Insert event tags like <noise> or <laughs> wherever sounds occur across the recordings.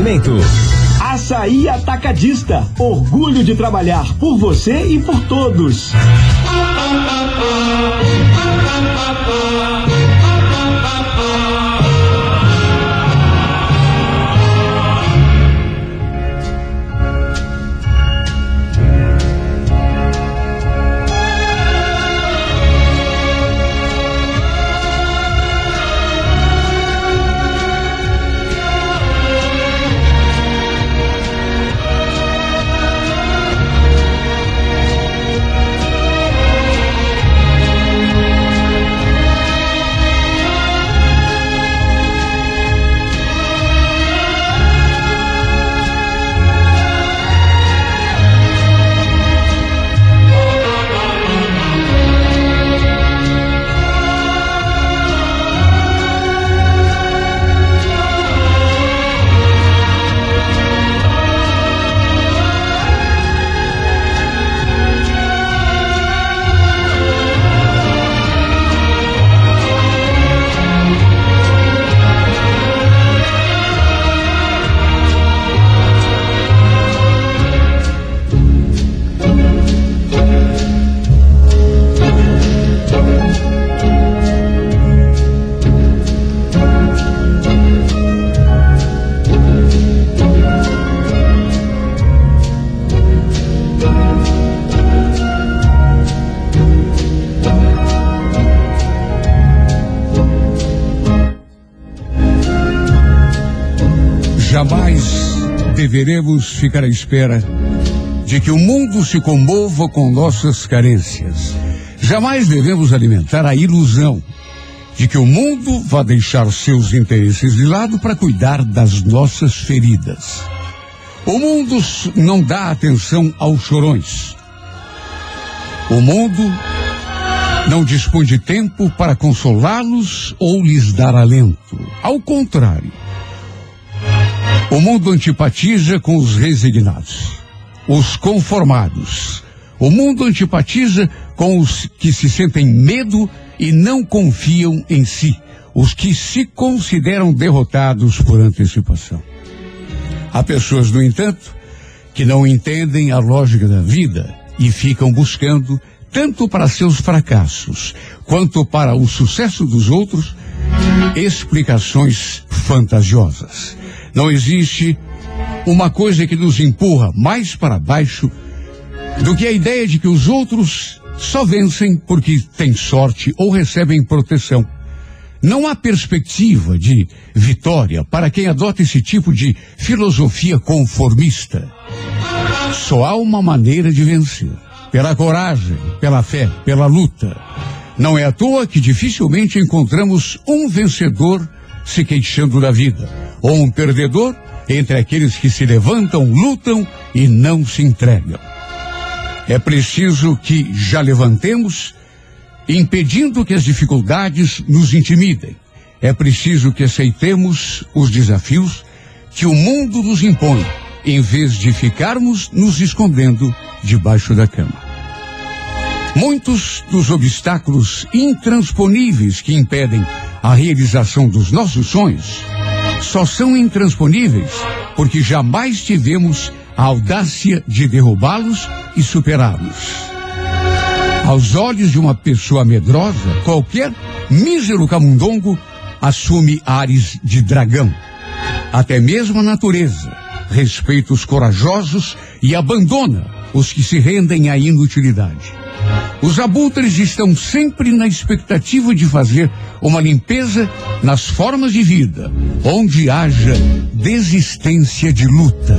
Oferecimento. Açaí Atacadista. Orgulho de trabalhar por você e por todos. Deveremos ficar à espera de que o mundo se comova com nossas carências. Jamais devemos alimentar a ilusão de que o mundo vai deixar seus interesses de lado para cuidar das nossas feridas. O mundo não dá atenção aos chorões. O mundo não dispõe de tempo para consolá-los ou lhes dar alento. Ao contrário, o mundo antipatiza com os resignados, os conformados. O mundo antipatiza com os que se sentem medo e não confiam em si, os que se consideram derrotados por antecipação. Há pessoas, no entanto, que não entendem a lógica da vida e ficam buscando, tanto para seus fracassos quanto para o sucesso dos outros, explicações fantasiosas. Não existe uma coisa que nos empurra mais para baixo do que a ideia de que os outros só vencem porque têm sorte ou recebem proteção. Não há perspectiva de vitória para quem adota esse tipo de filosofia conformista. Só há uma maneira de vencer: pela coragem, pela fé, pela luta. Não é à toa que dificilmente encontramos um vencedor se queixando da vida, ou um perdedor entre aqueles que se levantam, lutam e não se entregam. É preciso que já levantemos, impedindo que as dificuldades nos intimidem. É preciso que aceitemos os desafios que o mundo nos impõe, em vez de ficarmos nos escondendo debaixo da cama. Muitos dos obstáculos intransponíveis que impedem a realização dos nossos sonhos só são intransponíveis porque jamais tivemos a audácia de derrubá-los e superá-los. Aos olhos de uma pessoa medrosa, qualquer mísero camundongo assume ares de dragão. Até mesmo a natureza respeita os corajosos e abandona os que se rendem à inutilidade. Os abutres estão sempre na expectativa de fazer uma limpeza nas formas de vida, onde haja desistência de luta.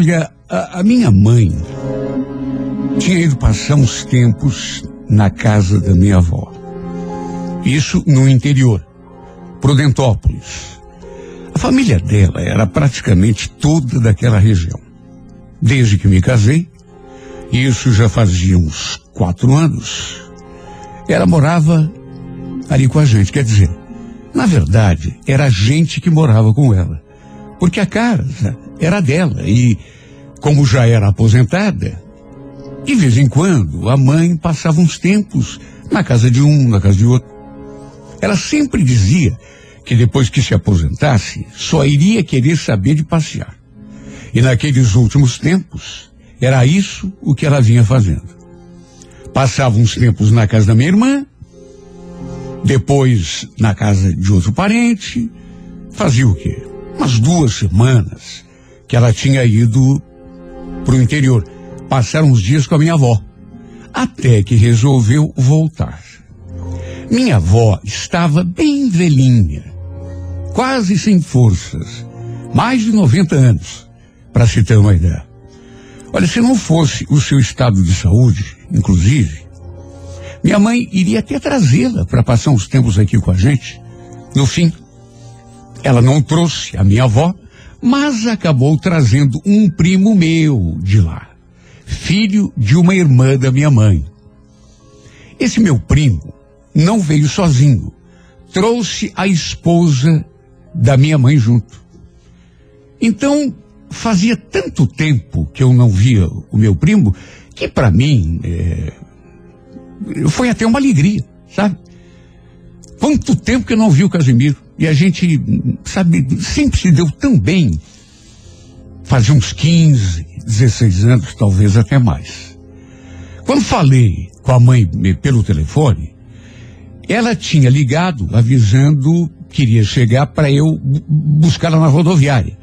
Olha, a, a minha mãe tinha ido passar uns tempos na casa da minha avó. Isso no interior, Prudentópolis. A família dela era praticamente toda daquela região. Desde que me casei, isso já fazia uns quatro anos, ela morava ali com a gente. Quer dizer, na verdade, era a gente que morava com ela. Porque a casa era dela e, como já era aposentada, de vez em quando a mãe passava uns tempos na casa de um, na casa de outro. Ela sempre dizia que depois que se aposentasse, só iria querer saber de passear. E naqueles últimos tempos, era isso o que ela vinha fazendo. Passava uns tempos na casa da minha irmã, depois na casa de outro parente, fazia o quê? Umas duas semanas que ela tinha ido para o interior. Passaram uns dias com a minha avó, até que resolveu voltar. Minha avó estava bem velhinha, quase sem forças, mais de 90 anos, para se ter uma ideia. Olha, se não fosse o seu estado de saúde, inclusive, minha mãe iria até trazê-la para passar uns tempos aqui com a gente. No fim, ela não trouxe a minha avó, mas acabou trazendo um primo meu de lá, filho de uma irmã da minha mãe. Esse meu primo não veio sozinho, trouxe a esposa da minha mãe junto. Então, fazia tanto tempo que eu não via o meu primo que para mim é, foi até uma alegria, sabe? Quanto tempo que eu não vi o Casimiro. E a gente, sabe, sempre se deu tão bem. Fazia uns 15, 16 anos, talvez até mais. Quando falei com a mãe pelo telefone, ela tinha ligado avisando que iria chegar para eu buscá-la na rodoviária.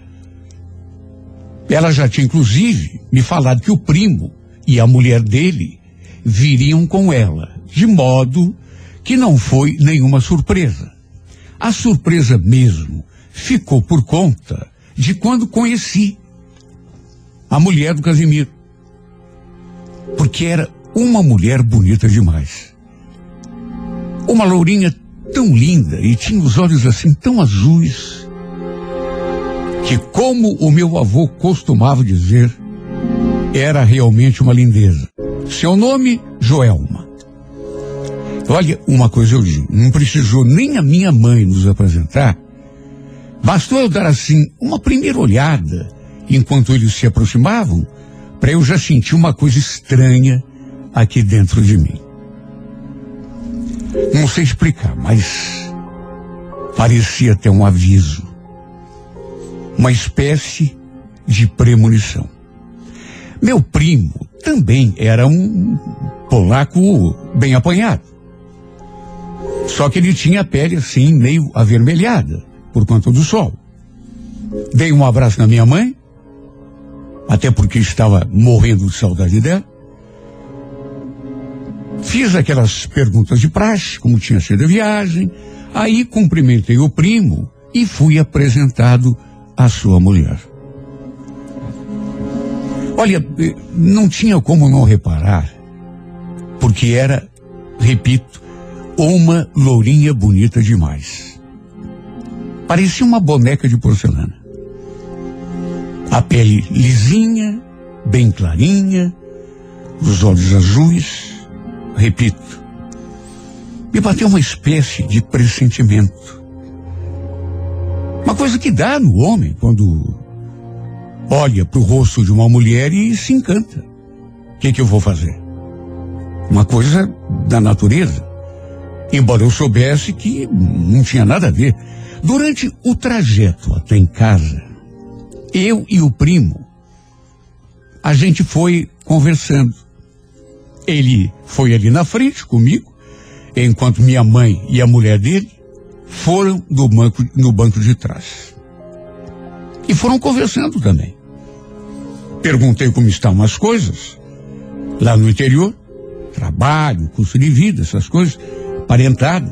Ela já tinha, inclusive, me falado que o primo e a mulher dele viriam com ela, de modo que não foi nenhuma surpresa. A surpresa mesmo ficou por conta de quando conheci a mulher do Casimiro. Porque era uma mulher bonita demais. Uma lourinha tão linda e tinha os olhos assim tão azuis que, como o meu avô costumava dizer, era realmente uma lindeza. Seu nome, Joelma. Olha, uma coisa eu digo, não precisou nem a minha mãe nos apresentar. Bastou eu dar assim uma primeira olhada enquanto eles se aproximavam, para eu já sentir uma coisa estranha aqui dentro de mim. Não sei explicar, mas parecia ter um aviso, uma espécie de premonição. Meu primo também era um polaco bem apanhado. Só que ele tinha a pele assim, meio avermelhada, por conta do sol. Dei um abraço na minha mãe, até porque estava morrendo de saudade dela. Fiz aquelas perguntas de praxe, como tinha sido a viagem. Aí cumprimentei o primo e fui apresentado à sua mulher. Olha, eh, não tinha como não reparar, porque era, repito, uma lourinha bonita demais. Parecia uma boneca de porcelana. A pele lisinha, bem clarinha, os olhos azuis, repito, me bateu uma espécie de pressentimento. Uma coisa que dá no homem quando olha para o rosto de uma mulher e se encanta. O que, que eu vou fazer? Uma coisa da natureza. Embora eu soubesse que não tinha nada a ver. Durante o trajeto até em casa, eu e o primo, a gente foi conversando. Ele foi ali na frente comigo, enquanto minha mãe e a mulher dele foram do banco, no banco de trás. E foram conversando também. Perguntei como estavam as coisas lá no interior, trabalho, custo de vida, essas coisas, parentada.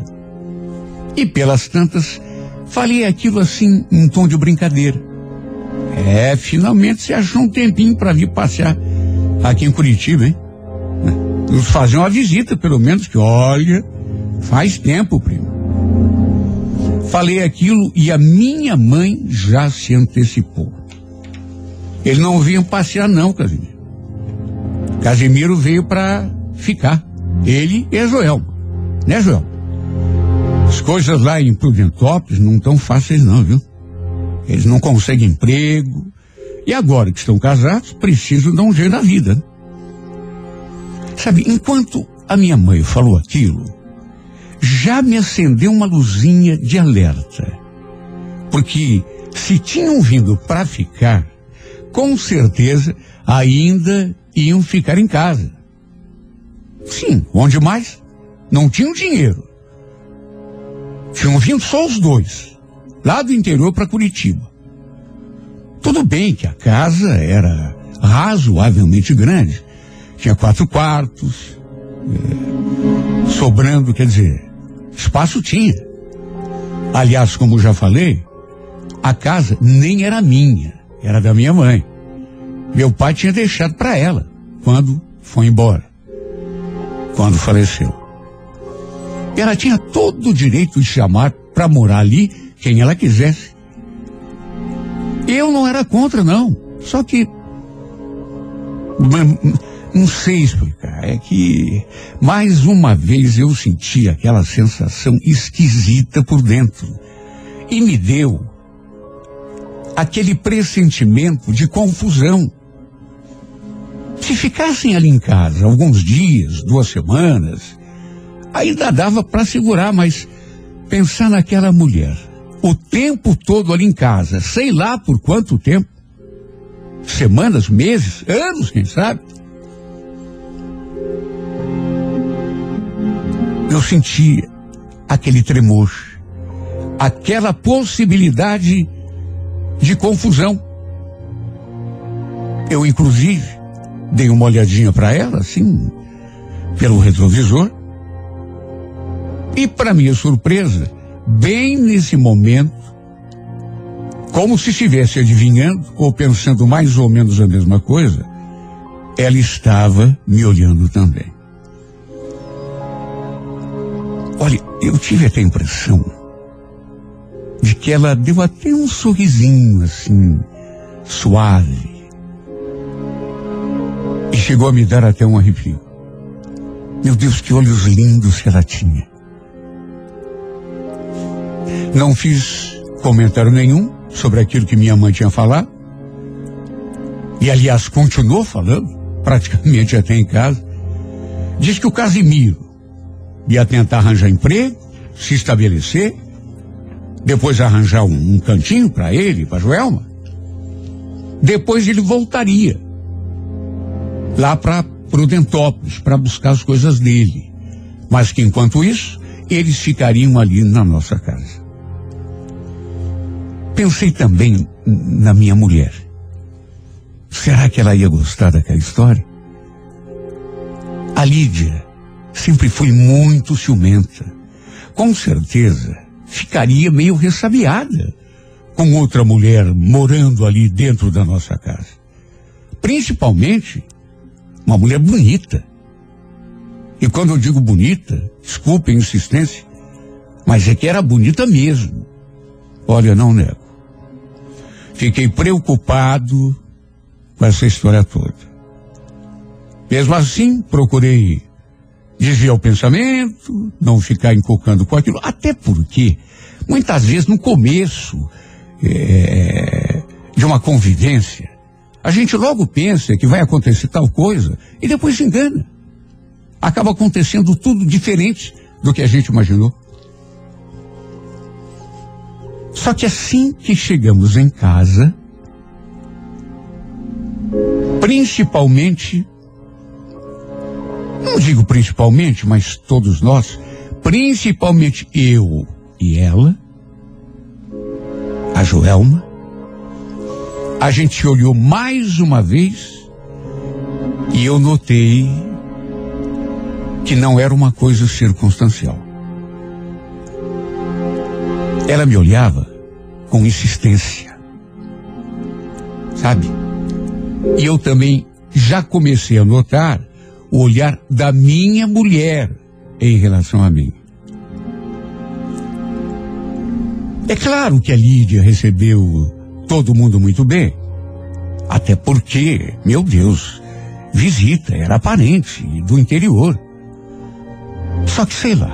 E pelas tantas, falei aquilo assim em tom de brincadeira. É, finalmente você achou um tempinho para vir passear aqui em Curitiba, hein? Nos fazer uma visita, pelo menos, que olha, faz tempo, primo. Falei aquilo e a minha mãe já se antecipou. Ele não vinha passear, não, Casimiro. Casimiro veio para ficar. Ele e a Joelma. Né, Joel? As coisas lá em Prudentópolis não tão fáceis, não, viu? Eles não conseguem emprego. E agora que estão casados, precisam dar um jeito na vida. Né? Sabe, enquanto a minha mãe falou aquilo, já me acendeu uma luzinha de alerta. Porque se tinham vindo para ficar, com certeza ainda iam ficar em casa. Sim, onde mais? Não tinham dinheiro. Tinham vindo só os dois, lá do interior para Curitiba. Tudo bem que a casa era razoavelmente grande, tinha quatro quartos, é, sobrando, quer dizer, espaço tinha. Aliás, como já falei, a casa nem era minha, era da minha mãe. Meu pai tinha deixado para ela quando foi embora, quando faleceu. Ela tinha todo o direito de chamar para morar ali quem ela quisesse. Eu não era contra, não. Só que não sei explicar. É que mais uma vez eu senti aquela sensação esquisita por dentro. E me deu aquele pressentimento de confusão. Se ficassem ali em casa alguns dias, duas semanas, ainda dava para segurar, mas pensar naquela mulher, o tempo todo ali em casa, sei lá por quanto tempo, semanas, meses, anos, quem sabe, eu sentia aquele tremor, aquela possibilidade de confusão. Eu, inclusive, dei uma olhadinha para ela, assim, pelo retrovisor. E, para minha surpresa, bem nesse momento, como se estivesse adivinhando ou pensando mais ou menos a mesma coisa, ela estava me olhando também. Olha, eu tive até a impressão de que ela deu até um sorrisinho assim, suave. E chegou a me dar até um arrepio. Meu Deus, que olhos lindos que ela tinha. Não fiz comentário nenhum sobre aquilo que minha mãe tinha falado. E aliás, continuou falando, praticamente até em casa. Diz que o Casimiro ia tentar arranjar emprego, se estabelecer, depois arranjar um, um cantinho para ele, para Joelma. Depois ele voltaria lá para Prudentópolis para buscar as coisas dele. Mas que enquanto isso, eles ficariam ali na nossa casa. Pensei também na minha mulher. Será que ela ia gostar daquela história? A Lídia sempre foi muito ciumenta. Com certeza ficaria meio ressabiada com outra mulher morando ali dentro da nossa casa. Principalmente uma mulher bonita. E quando eu digo bonita, desculpe a insistência, mas é que era bonita mesmo. Olha, não nego. Fiquei preocupado com essa história toda. Mesmo assim, procurei desviar o pensamento, não ficar encolcando com aquilo, até porque, muitas vezes no começo é, de uma convivência, a gente logo pensa que vai acontecer tal coisa e depois se engana. Acaba acontecendo tudo diferente do que a gente imaginou. Só que assim que chegamos em casa, principalmente não digo principalmente, mas todos nós, principalmente eu e ela, a Joelma, a gente olhou mais uma vez e eu notei que não era uma coisa circunstancial. Ela me olhava com insistência. Sabe? E eu também já comecei a notar o olhar da minha mulher em relação a mim. É claro que a Lídia recebeu todo mundo muito bem. Até porque, meu Deus, visita, era parente do interior. Só que sei lá,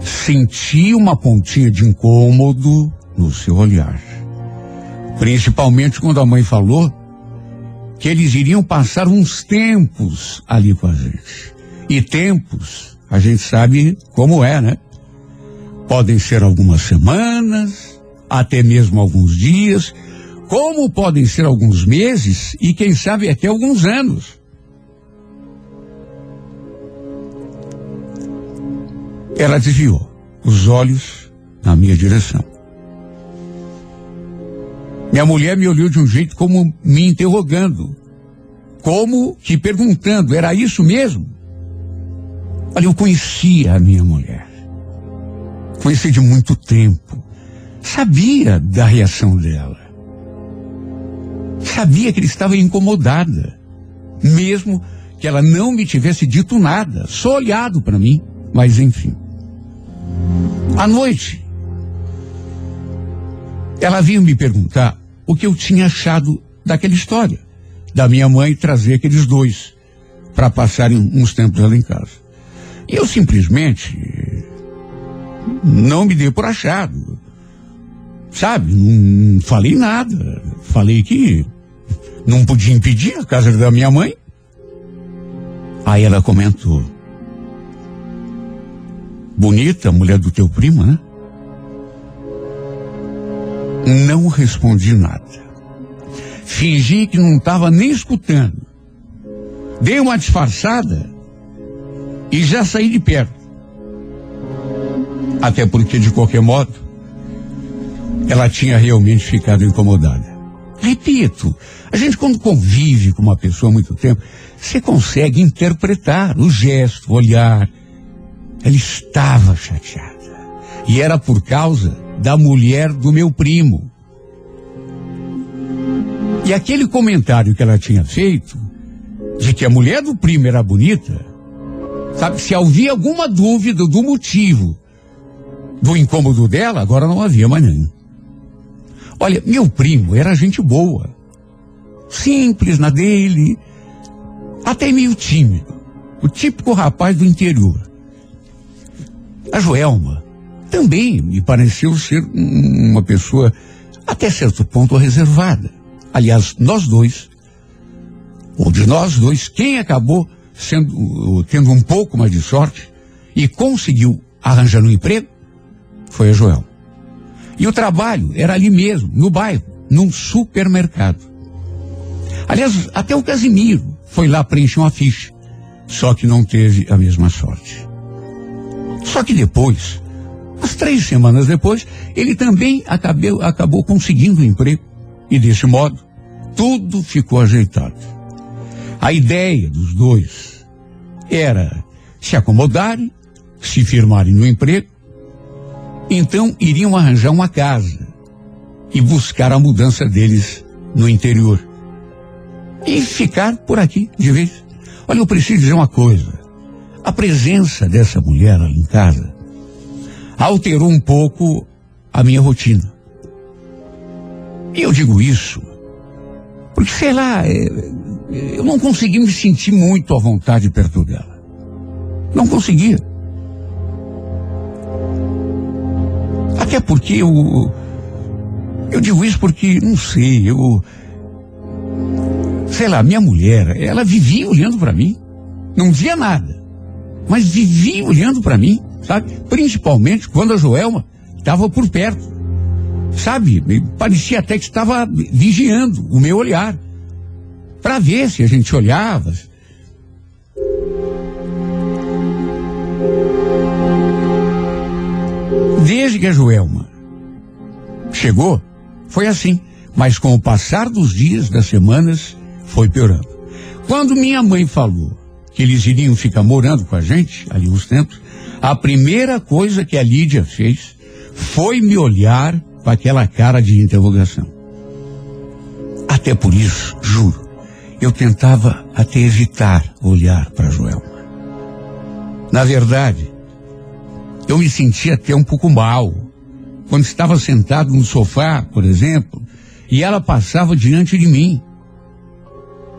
senti uma pontinha de incômodo no seu olhar. Principalmente quando a mãe falou que eles iriam passar uns tempos ali com a gente. E tempos, a gente sabe como é, né? Podem ser algumas semanas, até mesmo alguns dias, como podem ser alguns meses e quem sabe até alguns anos. Ela desviou os olhos na minha direção. Minha mulher me olhou de um jeito como me interrogando, como que perguntando: era isso mesmo? Olha, eu conhecia a minha mulher. Conheci de muito tempo. Sabia da reação dela. Sabia que ele estava incomodada. Mesmo que ela não me tivesse dito nada, só olhado para mim. Mas enfim. À noite, ela vinha me perguntar o que eu tinha achado daquela história, da minha mãe trazer aqueles dois para passarem uns tempos lá em casa. E eu simplesmente não me dei por achado. Sabe, não falei nada. Falei que não podia impedir a casa da minha mãe. Aí ela comentou. Bonita, mulher do teu primo, né? Não respondi nada. Fingi que não estava nem escutando. Dei uma disfarçada e já saí de perto. Até porque, de qualquer modo, ela tinha realmente ficado incomodada. Repito, a gente quando convive com uma pessoa há muito tempo, você consegue interpretar o gesto, o olhar. Ela estava chateada. E era por causa da mulher do meu primo. E aquele comentário que ela tinha feito, de que a mulher do primo era bonita, sabe, se havia alguma dúvida do motivo do incômodo dela, agora não havia mais nenhum. Olha, meu primo era gente boa, simples na dele, até meio tímido, o típico rapaz do interior. A Joelma também me pareceu ser uma pessoa até certo ponto reservada. Aliás, nós dois, ou de nós dois, quem acabou sendo, tendo um pouco mais de sorte e conseguiu arranjar um emprego foi a Joel. E o trabalho era ali mesmo, no bairro, num supermercado. Aliás, até o Casimiro foi lá preencher uma ficha, só que não teve a mesma sorte. Só que depois, Umas três semanas depois, ele também acabou, acabou conseguindo um emprego. E desse modo, tudo ficou ajeitado. A ideia dos dois era se acomodarem, se firmarem no emprego, então iriam arranjar uma casa e buscar a mudança deles no interior. E ficar por aqui de vez. Olha, eu preciso dizer uma coisa. A presença dessa mulher ali em casa alterou um pouco a minha rotina. E eu digo isso porque, sei lá, é, eu não consegui me sentir muito à vontade perto dela. Não conseguia. Até porque eu. Eu digo isso porque, não sei, eu. Sei lá, minha mulher, ela vivia olhando para mim. Não dizia nada. Mas vivia olhando para mim sabe? Principalmente quando a Joelma estava por perto, sabe? Parecia até que estava vigiando o meu olhar, para ver se a gente olhava. Desde que a Joelma chegou, foi assim. Mas com o passar dos dias, das semanas, foi piorando. Quando minha mãe falou que eles iriam ficar morando com a gente, ali uns tempos, a primeira coisa que a Lídia fez foi me olhar com aquela cara de interrogação. Até por isso, juro, eu tentava até evitar olhar para Joelma. Na verdade, eu me sentia até um pouco mal. Quando estava sentado no sofá, por exemplo, e ela passava diante de mim.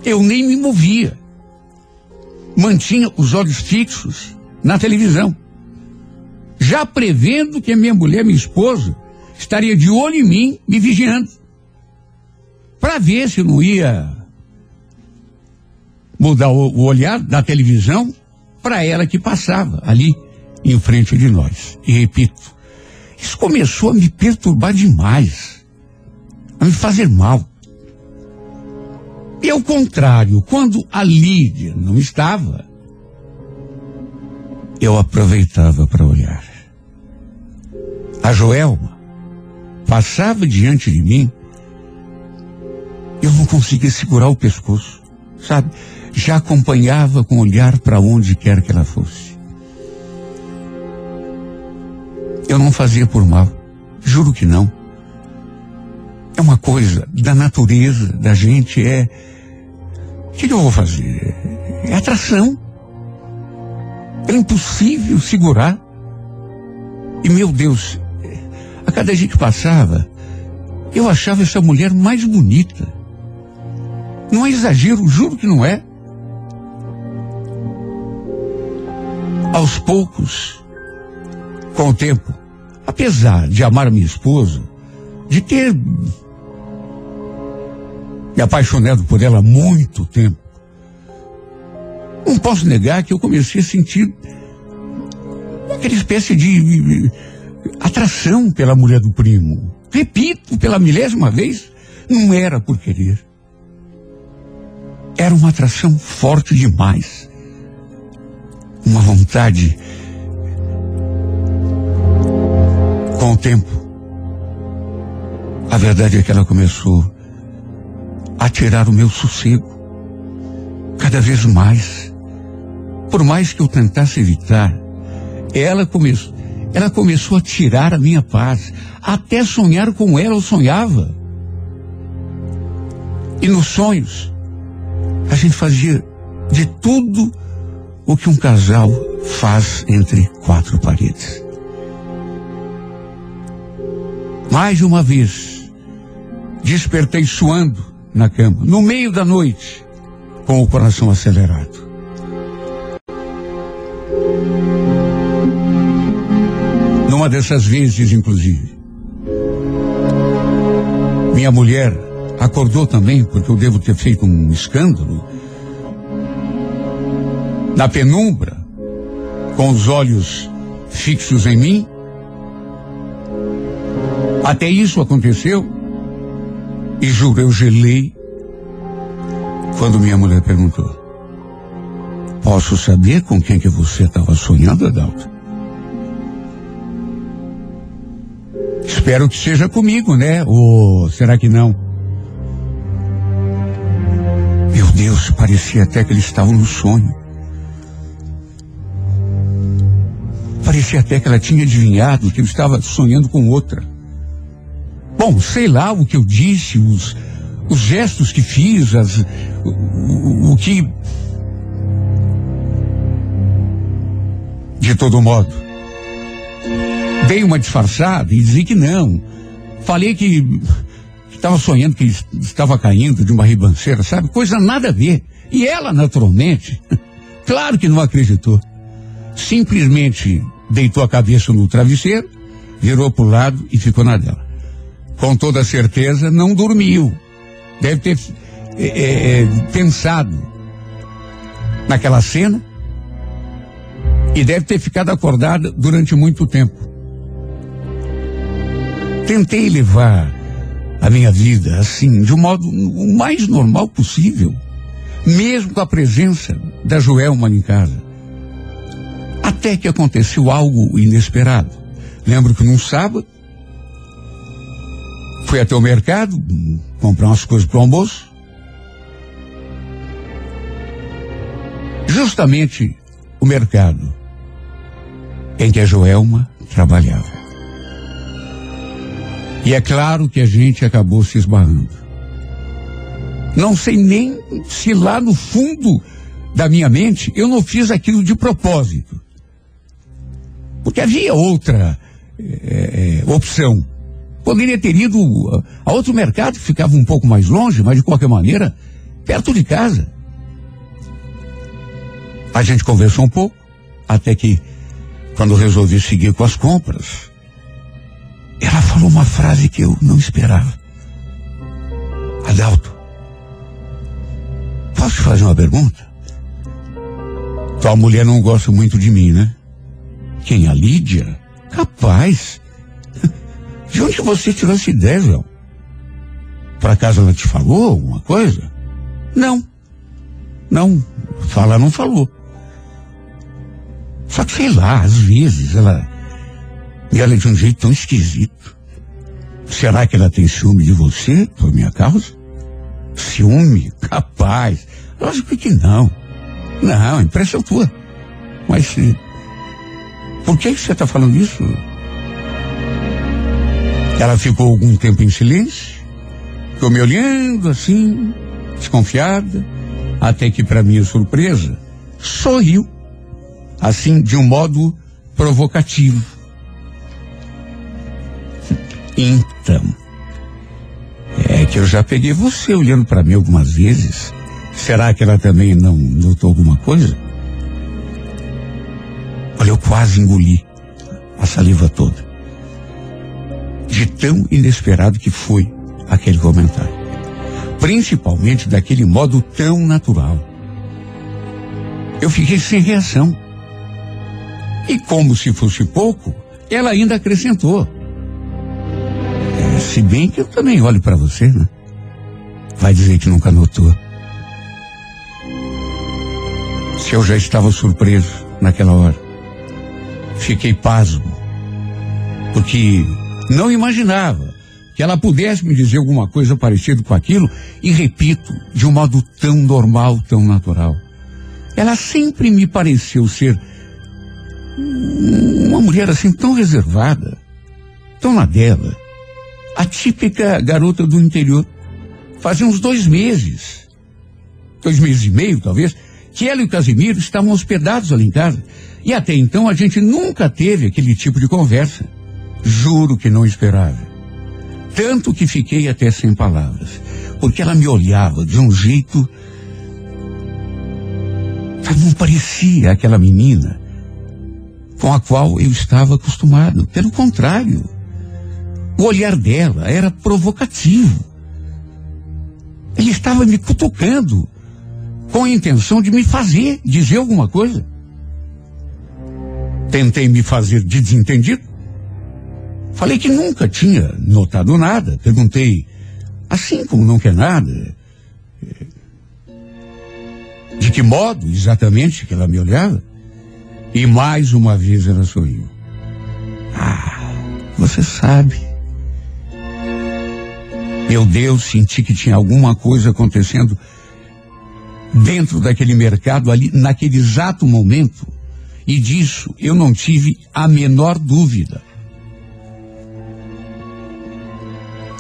Eu nem me movia. Mantinha os olhos fixos na televisão. Já prevendo que a minha mulher, minha esposa, estaria de olho em mim, me vigiando. Para ver se não ia mudar o, o olhar da televisão para ela que passava ali em frente de nós. E repito, isso começou a me perturbar demais, a me fazer mal. E ao contrário, quando a Lídia não estava, eu aproveitava para olhar. A Joelma passava diante de mim, eu não conseguia segurar o pescoço, sabe? Já acompanhava com olhar para onde quer que ela fosse. Eu não fazia por mal. Juro que não. É uma coisa da natureza da gente, é. O que, eu vou fazer? É atração. É impossível segurar. E meu Deus, a cada dia que passava, eu achava essa mulher mais bonita. Não é exagero, juro que não é. Aos poucos, com o tempo, apesar de amar minha esposa, de ter me apaixonado por ela há muito tempo, não posso negar que eu comecei a sentir aquela espécie de atração pela mulher do primo. Repito, pela milésima vez, não era por querer. Era uma atração forte demais. Uma vontade Com o tempo, a verdade é que ela começou a tirar o meu sossego cada vez mais. Por mais que eu tentasse evitar, ela começou, ela começou a tirar a minha paz. Até sonhar com ela eu sonhava. E nos sonhos, a gente fazia de tudo o que um casal faz entre quatro paredes. Mais uma vez, despertei suando na cama, no meio da noite, com o coração acelerado. Numa dessas vezes, inclusive, minha mulher acordou também, porque eu devo ter feito um escândalo, na penumbra, com os olhos fixos em mim, até isso aconteceu. E juro, eu gelei quando minha mulher perguntou: Posso saber com quem que você estava sonhando, Adalto? Espero que seja comigo, né? Ou será que não? Meu Deus, parecia até que eles estavam no sonho. Parecia até que ela tinha adivinhado que eu estava sonhando com outra. Bom, sei lá o que eu disse, os, os gestos que fiz, as, o, o, o que. De todo modo, dei uma disfarçada e disse que não. Falei que estava sonhando que estava caindo de uma ribanceira, sabe? Coisa nada a ver. E ela, naturalmente, <laughs> claro que não acreditou. Simplesmente deitou a cabeça no travesseiro, virou para o lado e ficou na dela com toda certeza, não dormiu. Deve ter é, é, pensado naquela cena e deve ter ficado acordada durante muito tempo. Tentei levar a minha vida assim, de um modo o mais normal possível, mesmo com a presença da Joelma em casa. Até que aconteceu algo inesperado. Lembro que num sábado, Fui até o mercado, comprar umas coisas para o almoço. Justamente o mercado em que a Joelma trabalhava. E é claro que a gente acabou se esbarrando. Não sei nem se lá no fundo da minha mente eu não fiz aquilo de propósito. Porque havia outra é, opção. Poderia ter ido a outro mercado que ficava um pouco mais longe, mas de qualquer maneira, perto de casa. A gente conversou um pouco, até que, quando resolvi seguir com as compras, ela falou uma frase que eu não esperava. Adalto, posso te fazer uma pergunta? Tua mulher não gosta muito de mim, né? Quem? A Lídia? Capaz. De onde você tirou essa ideia, João? Por acaso ela te falou alguma coisa? Não. Não. Fala não falou. Só que sei lá, às vezes ela me olha de um jeito tão esquisito. Será que ela tem ciúme de você por minha causa? Ciúme? Capaz. Lógico que não. Não, impressão tua. Mas por que você está falando isso? Ela ficou algum tempo em silêncio, ficou me olhando assim, desconfiada, até que, para minha surpresa, sorriu, assim, de um modo provocativo. Então, é que eu já peguei você olhando para mim algumas vezes. Será que ela também não notou alguma coisa? Olha, eu quase engoli a saliva toda. De tão inesperado que foi aquele comentário. Principalmente daquele modo tão natural. Eu fiquei sem reação. E como se fosse pouco, ela ainda acrescentou. É, se bem que eu também olho para você, né? Vai dizer que nunca notou. Se eu já estava surpreso naquela hora. Fiquei pasmo. Porque não imaginava que ela pudesse me dizer alguma coisa parecida com aquilo, e repito, de um modo tão normal, tão natural. Ela sempre me pareceu ser uma mulher assim tão reservada, tão na dela. A típica garota do interior. Fazia uns dois meses, dois meses e meio talvez, que ela e o Casimiro estavam hospedados ali em casa. E até então a gente nunca teve aquele tipo de conversa. Juro que não esperava. Tanto que fiquei até sem palavras. Porque ela me olhava de um jeito. Não parecia aquela menina com a qual eu estava acostumado. Pelo contrário. O olhar dela era provocativo. Ele estava me cutucando com a intenção de me fazer dizer alguma coisa. Tentei me fazer de desentendido. Falei que nunca tinha notado nada. Perguntei, assim como não quer nada, eh, de que modo exatamente que ela me olhava? E mais uma vez ela sorriu. Ah, você sabe. Meu Deus, senti que tinha alguma coisa acontecendo dentro daquele mercado ali, naquele exato momento. E disso eu não tive a menor dúvida.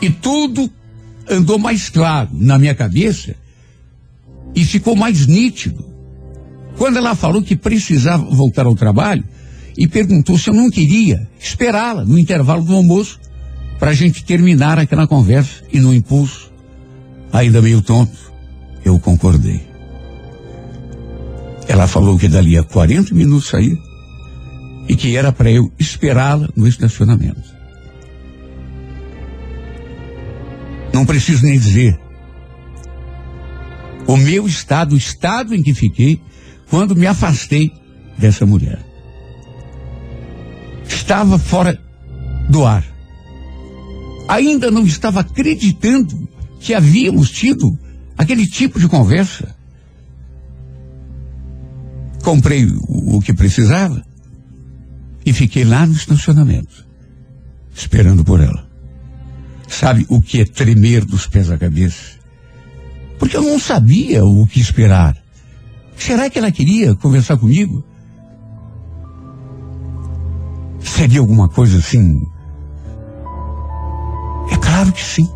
E tudo andou mais claro na minha cabeça e ficou mais nítido. Quando ela falou que precisava voltar ao trabalho e perguntou se eu não queria esperá-la no intervalo do almoço para a gente terminar aquela conversa e no impulso, ainda meio tonto, eu concordei. Ela falou que dali a 40 minutos saía e que era para eu esperá-la no estacionamento. Não preciso nem dizer. O meu estado, o estado em que fiquei quando me afastei dessa mulher. Estava fora do ar. Ainda não estava acreditando que havíamos tido aquele tipo de conversa. Comprei o, o que precisava e fiquei lá no estacionamento, esperando por ela. Sabe o que é tremer dos pés à cabeça? Porque eu não sabia o que esperar. Será que ela queria conversar comigo? Seria alguma coisa assim? É claro que sim.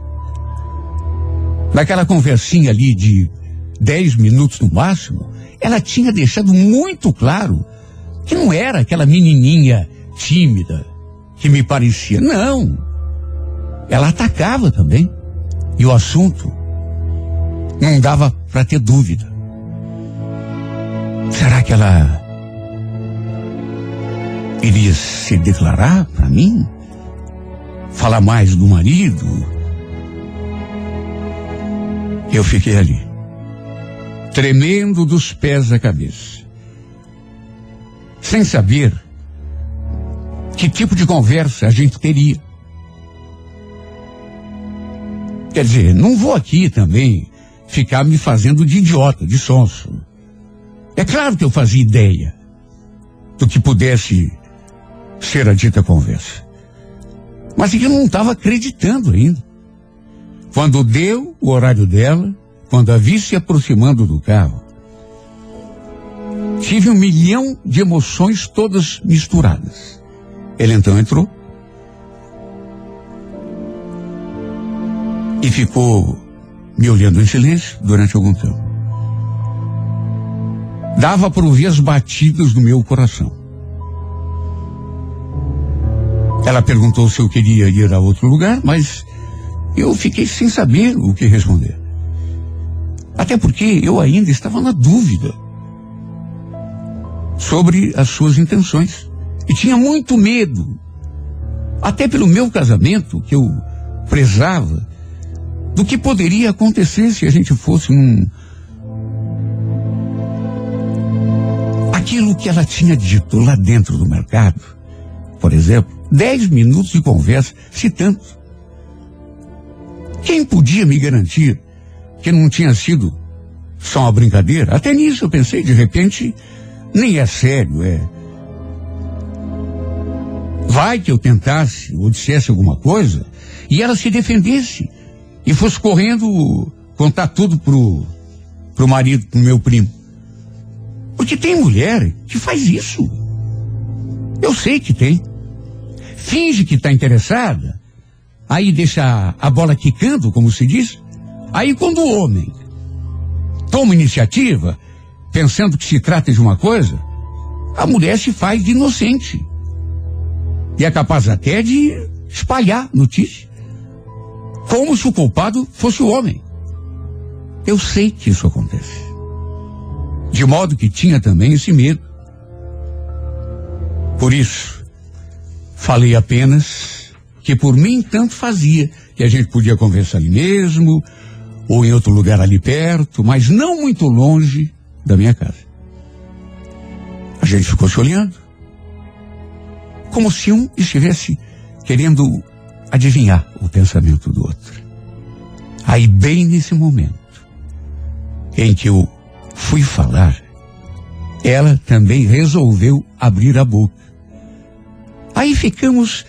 naquela conversinha ali de dez minutos no máximo, ela tinha deixado muito claro que não era aquela menininha tímida que me parecia. Não. Ela atacava também. E o assunto não dava para ter dúvida. Será que ela iria se declarar para mim? Falar mais do marido? Eu fiquei ali, tremendo dos pés à cabeça, sem saber que tipo de conversa a gente teria. Quer dizer, não vou aqui também ficar me fazendo de idiota, de sonso. É claro que eu fazia ideia do que pudesse ser a dita conversa. Mas eu não estava acreditando ainda. Quando deu o horário dela, quando a vi se aproximando do carro, tive um milhão de emoções todas misturadas. Ele então entrou e ficou me olhando em silêncio durante algum tempo. Dava para ouvir as batidas do meu coração. Ela perguntou se eu queria ir a outro lugar, mas eu fiquei sem saber o que responder. Até porque eu ainda estava na dúvida sobre as suas intenções. E tinha muito medo, até pelo meu casamento, que eu prezava, do que poderia acontecer se a gente fosse um. Aquilo que ela tinha dito lá dentro do mercado, por exemplo, dez minutos de conversa, se tanto. Quem podia me garantir que não tinha sido só uma brincadeira? Até nisso eu pensei, de repente, nem é sério, é. Vai que eu tentasse ou dissesse alguma coisa e ela se defendesse e fosse correndo contar tudo pro, pro marido, pro meu primo. Porque tem mulher que faz isso. Eu sei que tem. Finge que está interessada, aí deixa a bola quicando, como se diz. Aí quando o homem toma iniciativa, pensando que se trata de uma coisa, a mulher se faz de inocente. E é capaz até de espalhar notícia como se o culpado fosse o homem. Eu sei que isso acontece. De modo que tinha também esse medo. Por isso, falei apenas que por mim tanto fazia, que a gente podia conversar ali mesmo, ou em outro lugar ali perto, mas não muito longe da minha casa. A gente ficou se olhando, como se um estivesse querendo adivinhar o pensamento do outro. Aí, bem nesse momento em que eu fui falar, ela também resolveu abrir a boca. Aí ficamos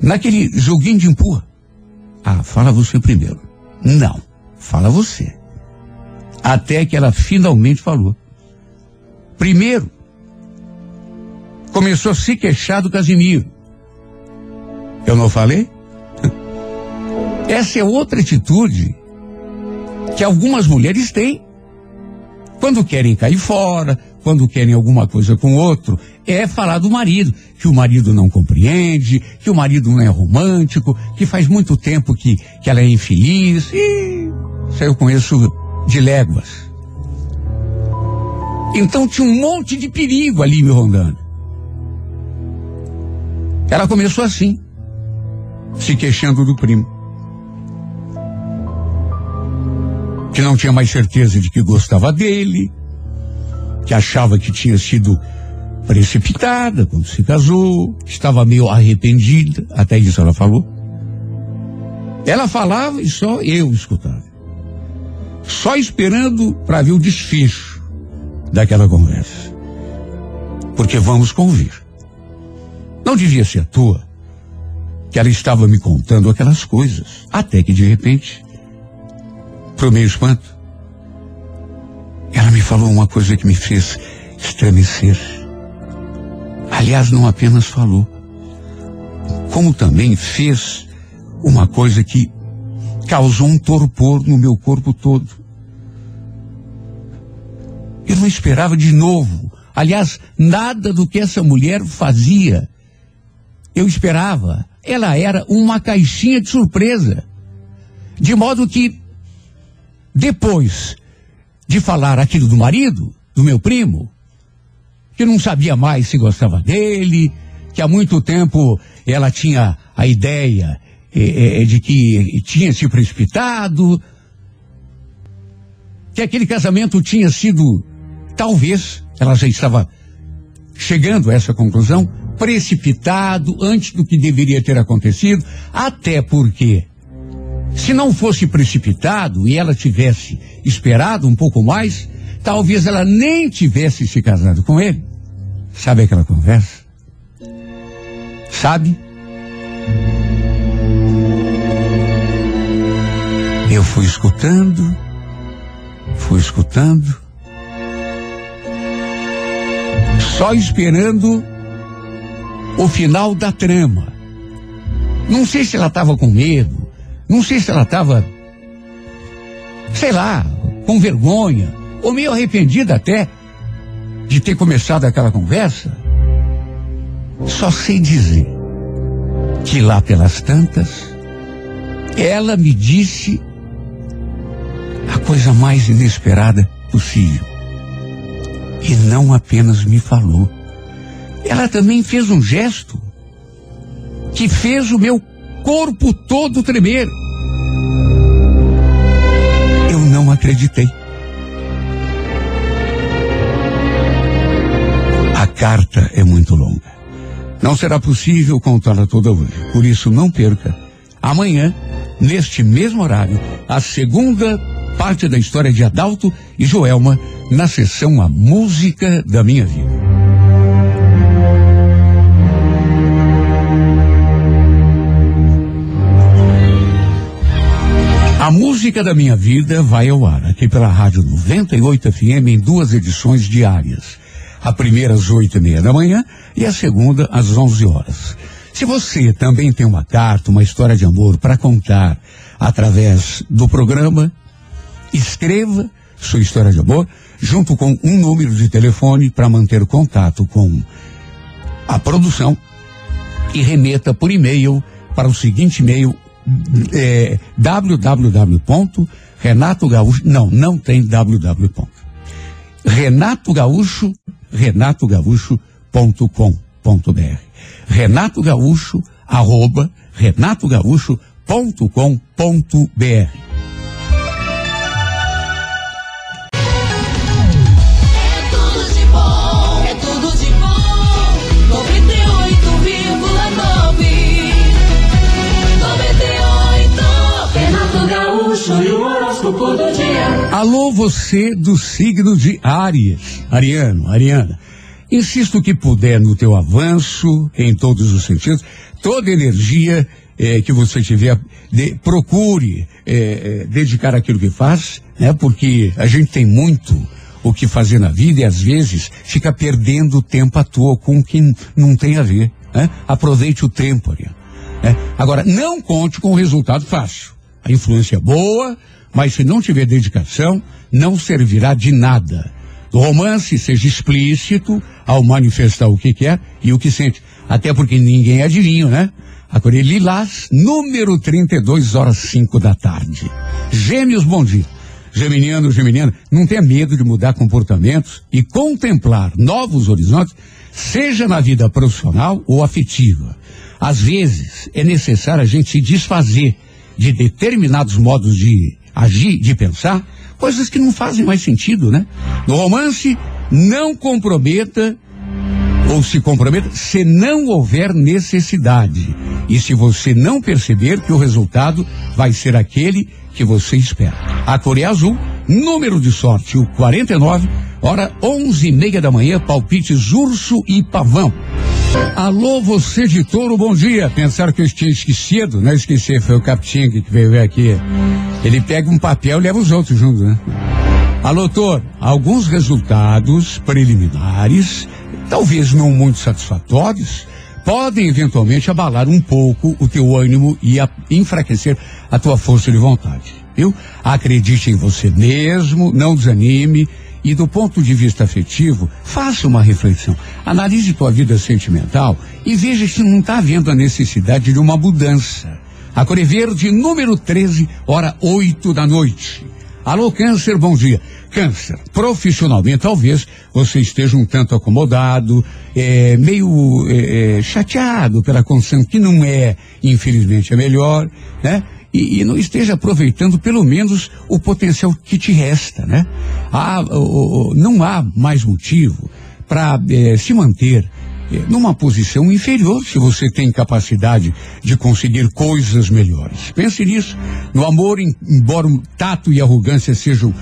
naquele joguinho de empurra. Ah, fala você primeiro. Não, fala você. Até que ela finalmente falou. Primeiro, começou a se queixar do Casimiro. Eu não falei? Essa é outra atitude que algumas mulheres têm. Quando querem cair fora, quando querem alguma coisa com outro, é falar do marido, que o marido não compreende, que o marido não é romântico, que faz muito tempo que, que ela é infeliz. E isso eu conheço de léguas. Então tinha um monte de perigo ali me rondando. Ela começou assim, se queixando do primo. Que não tinha mais certeza de que gostava dele, que achava que tinha sido precipitada quando se casou, que estava meio arrependida, até isso ela falou. Ela falava e só eu escutava. Só esperando para ver o desfecho daquela conversa. Porque vamos convir. Não devia ser à toa que ela estava me contando aquelas coisas, até que de repente pro meu espanto, ela me falou uma coisa que me fez estremecer. Aliás, não apenas falou, como também fez uma coisa que causou um torpor no meu corpo todo. Eu não esperava de novo. Aliás, nada do que essa mulher fazia eu esperava. Ela era uma caixinha de surpresa. De modo que, depois de falar aquilo do marido, do meu primo, que não sabia mais se gostava dele, que há muito tempo ela tinha a ideia é, é, de que tinha se precipitado, que aquele casamento tinha sido, talvez, ela já estava chegando a essa conclusão, precipitado antes do que deveria ter acontecido, até porque, se não fosse precipitado e ela tivesse esperado um pouco mais, talvez ela nem tivesse se casado com ele. Sabe aquela conversa? Sabe? Eu fui escutando, fui escutando, só esperando o final da trama. Não sei se ela estava com medo, não sei se ela estava, sei lá, com vergonha, ou meio arrependida até de ter começado aquela conversa. Só sei dizer que lá pelas tantas, ela me disse a coisa mais inesperada possível. E não apenas me falou. Ela também fez um gesto que fez o meu corpo todo tremer. Eu não acreditei. A carta é muito longa. Não será possível contá-la toda hoje. Por isso, não perca. Amanhã, neste mesmo horário, a segunda parte da história de Adalto e Joelma na sessão A Música da Minha Vida. A música da minha vida vai ao ar aqui pela Rádio 98 FM em duas edições diárias. A primeira às oito e meia da manhã e a segunda às onze horas. Se você também tem uma carta, uma história de amor para contar através do programa, escreva sua história de amor junto com um número de telefone para manter contato com a produção e remeta por e-mail para o seguinte e-mail é, www. Gaúcho, não, não tem www. Renato Gaúcho, renatogaúcho.com.br. Renato Gaúcho, arroba, renatogaúcho.com.br. Alô, você do signo de Áries, Ariano, Ariana. Insisto que puder no teu avanço, em todos os sentidos, toda energia eh, que você tiver, de, procure eh, dedicar aquilo que faz, né? Porque a gente tem muito o que fazer na vida e às vezes fica perdendo tempo à toa com quem não tem a ver. Né? Aproveite o tempo, Ariana. Né? Agora, não conte com o resultado fácil. A influência é boa, mas se não tiver dedicação, não servirá de nada. O romance seja explícito ao manifestar o que quer e o que sente. Até porque ninguém é adivinha, né? Agora, Lilás, número 32, horas 5 da tarde. Gêmeos, bom dia. Geminiano, Geminiana, não tenha medo de mudar comportamentos e contemplar novos horizontes, seja na vida profissional ou afetiva. Às vezes, é necessário a gente se desfazer de determinados modos de agir, de pensar, coisas que não fazem mais sentido, né? No romance, não comprometa ou se comprometa se não houver necessidade. E se você não perceber que o resultado vai ser aquele que você espera. A Coreia Azul, número de sorte, o 49, hora onze e meia da manhã, palpites urso e pavão. Alô, você de touro, bom dia. Pensaram que eu tinha esquecido, não esqueci, foi o Capitinho que veio aqui. Ele pega um papel e leva os outros juntos, né? Alô, Tor, alguns resultados preliminares, talvez não muito satisfatórios, podem eventualmente abalar um pouco o teu ânimo e a, enfraquecer a tua força de vontade. Viu? Acredite em você mesmo, não desanime e do ponto de vista afetivo, faça uma reflexão. Analise tua vida sentimental e veja se não está havendo a necessidade de uma mudança. A Core Verde, número 13, hora 8 da noite. Alô, Câncer, bom dia. Câncer, profissionalmente talvez você esteja um tanto acomodado, é, meio é, é, chateado pela condição que não é, infelizmente, é melhor, né? E, e, não esteja aproveitando pelo menos o potencial que te resta, né? Há, não há mais motivo para é, se manter é, numa posição inferior se você tem capacidade de conseguir coisas melhores. Pense nisso. No amor, embora tato e arrogância sejam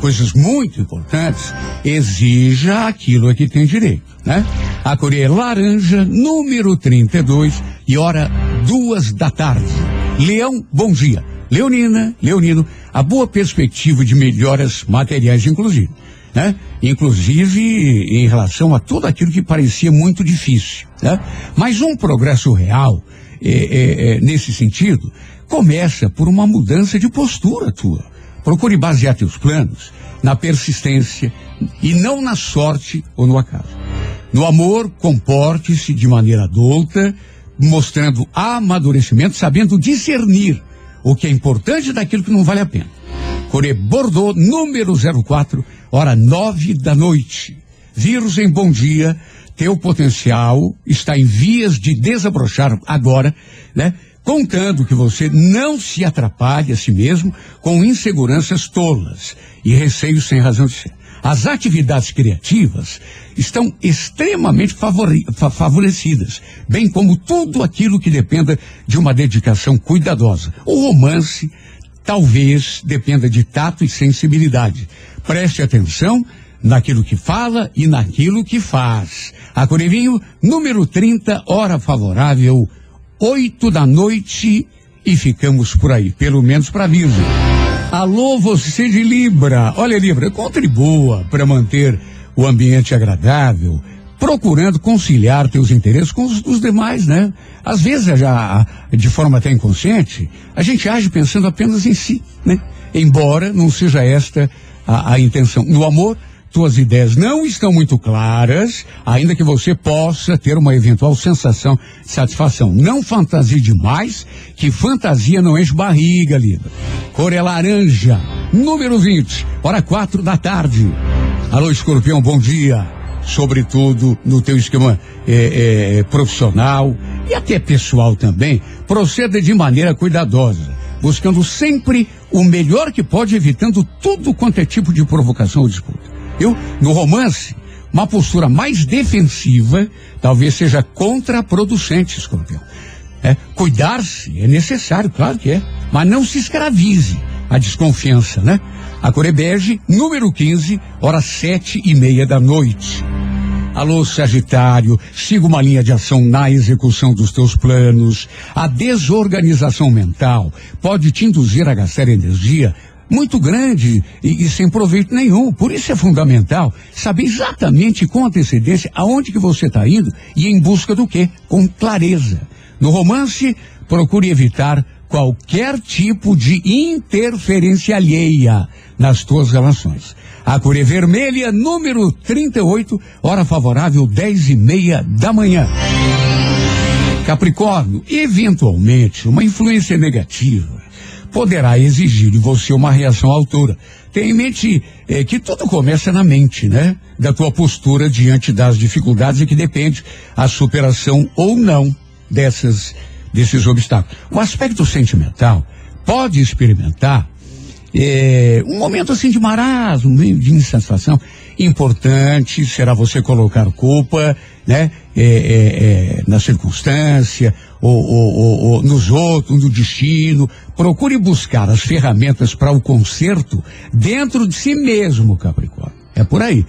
coisas muito importantes, exija aquilo a que tem direito, né? A cor é laranja, número 32 e hora duas da tarde. Leão, bom dia. Leonina, Leonino, a boa perspectiva de melhoras materiais, inclusive né? Inclusive em relação a tudo aquilo que parecia muito difícil, né? Mas um progresso real, é, é, é, nesse sentido, começa por uma mudança de postura tua. Procure basear teus planos na persistência e não na sorte ou no acaso. No amor, comporte-se de maneira adulta, mostrando amadurecimento, sabendo discernir o que é importante daquilo que não vale a pena. Core Bordeaux, número 04, hora nove da noite. Vírus em bom dia, teu potencial está em vias de desabrochar agora, né? Contando que você não se atrapalhe a si mesmo com inseguranças tolas e receios sem razão de ser. As atividades criativas estão extremamente favorecidas, bem como tudo aquilo que dependa de uma dedicação cuidadosa. O romance talvez dependa de tato e sensibilidade. Preste atenção naquilo que fala e naquilo que faz. A Corevinho, número 30, hora favorável, 8 da noite e ficamos por aí, pelo menos para Virgem. Alô, você de Libra. Olha, Libra, contribua para manter o ambiente agradável, procurando conciliar teus interesses com os dos demais, né? Às vezes, já de forma até inconsciente, a gente age pensando apenas em si, né? Embora não seja esta a, a intenção. No amor, tuas ideias não estão muito claras, ainda que você possa ter uma eventual sensação de satisfação. Não fantasie demais, que fantasia não enche barriga, Lida. Cor é laranja, número 20, hora quatro da tarde. Alô, escorpião, bom dia. Sobretudo no teu esquema é, é, profissional e até pessoal também, proceda de maneira cuidadosa buscando sempre o melhor que pode, evitando tudo quanto é tipo de provocação ou disputa. Eu, no romance, uma postura mais defensiva talvez seja contraproducente, escorpião. É, Cuidar-se é necessário, claro que é, mas não se escravize a desconfiança, né? A Corebege, número 15, horas sete e meia da noite. Alô, Sagitário, siga uma linha de ação na execução dos teus planos. A desorganização mental pode te induzir a gastar energia muito grande e, e, sem proveito nenhum. Por isso é fundamental saber exatamente com antecedência aonde que você está indo e em busca do quê? Com clareza. No romance, procure evitar qualquer tipo de interferência alheia nas tuas relações. A cor é vermelha, número 38, hora favorável, 10 e meia da manhã. Capricórnio, eventualmente, uma influência negativa poderá exigir de você uma reação à altura. Tenha em mente é, que tudo começa na mente, né? Da tua postura diante das dificuldades e que depende a superação ou não dessas, desses obstáculos. O aspecto sentimental pode experimentar é, um momento assim de marasmo, de insatisfação. Importante será você colocar culpa, né, é, é, é, na circunstância, ou, ou, ou, nos outros, no destino. Procure buscar as ferramentas para o conserto dentro de si mesmo, Capricórnio. É por aí.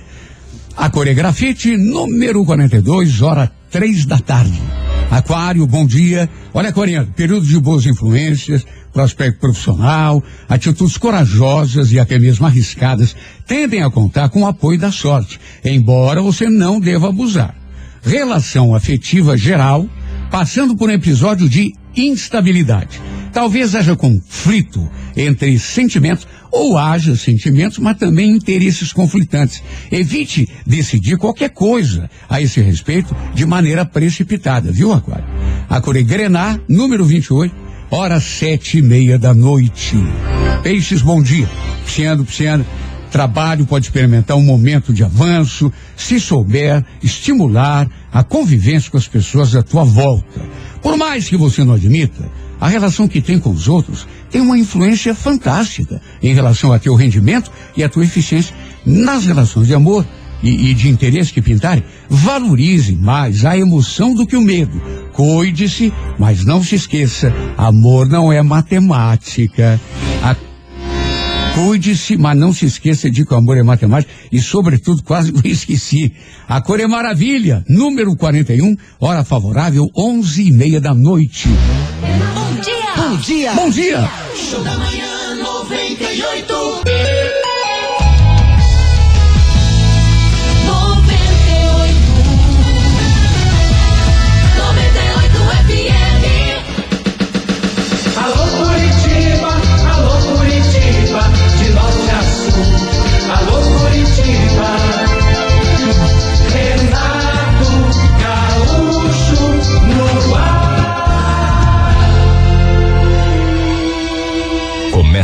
A coreografite número 42, hora três da tarde. Aquário, bom dia. Olha, Coreano, período de boas influências, prospecto profissional, atitudes corajosas e até mesmo arriscadas tendem a contar com o apoio da sorte, embora você não deva abusar. Relação afetiva geral passando por um episódio de instabilidade. Talvez haja conflito entre sentimentos ou haja sentimentos, mas também interesses conflitantes. Evite decidir qualquer coisa a esse respeito de maneira precipitada, viu, Aquário? A Grená, número 28, hora sete e meia da noite. Peixes, bom dia. Pisciano, pisciano. Trabalho pode experimentar um momento de avanço, se souber estimular a convivência com as pessoas à tua volta. Por mais que você não admita, a relação que tem com os outros tem uma influência fantástica em relação a teu rendimento e a tua eficiência nas relações de amor e, e de interesse que pintarem. Valorize mais a emoção do que o medo. Cuide-se, mas não se esqueça, amor não é matemática. A Cuide-se, mas não se esqueça de que o amor é matemática e, sobretudo, quase <laughs> me esqueci. A cor é maravilha, número 41, hora favorável, onze e meia da noite. Bom dia! Bom dia! Bom dia! Show da manhã 98.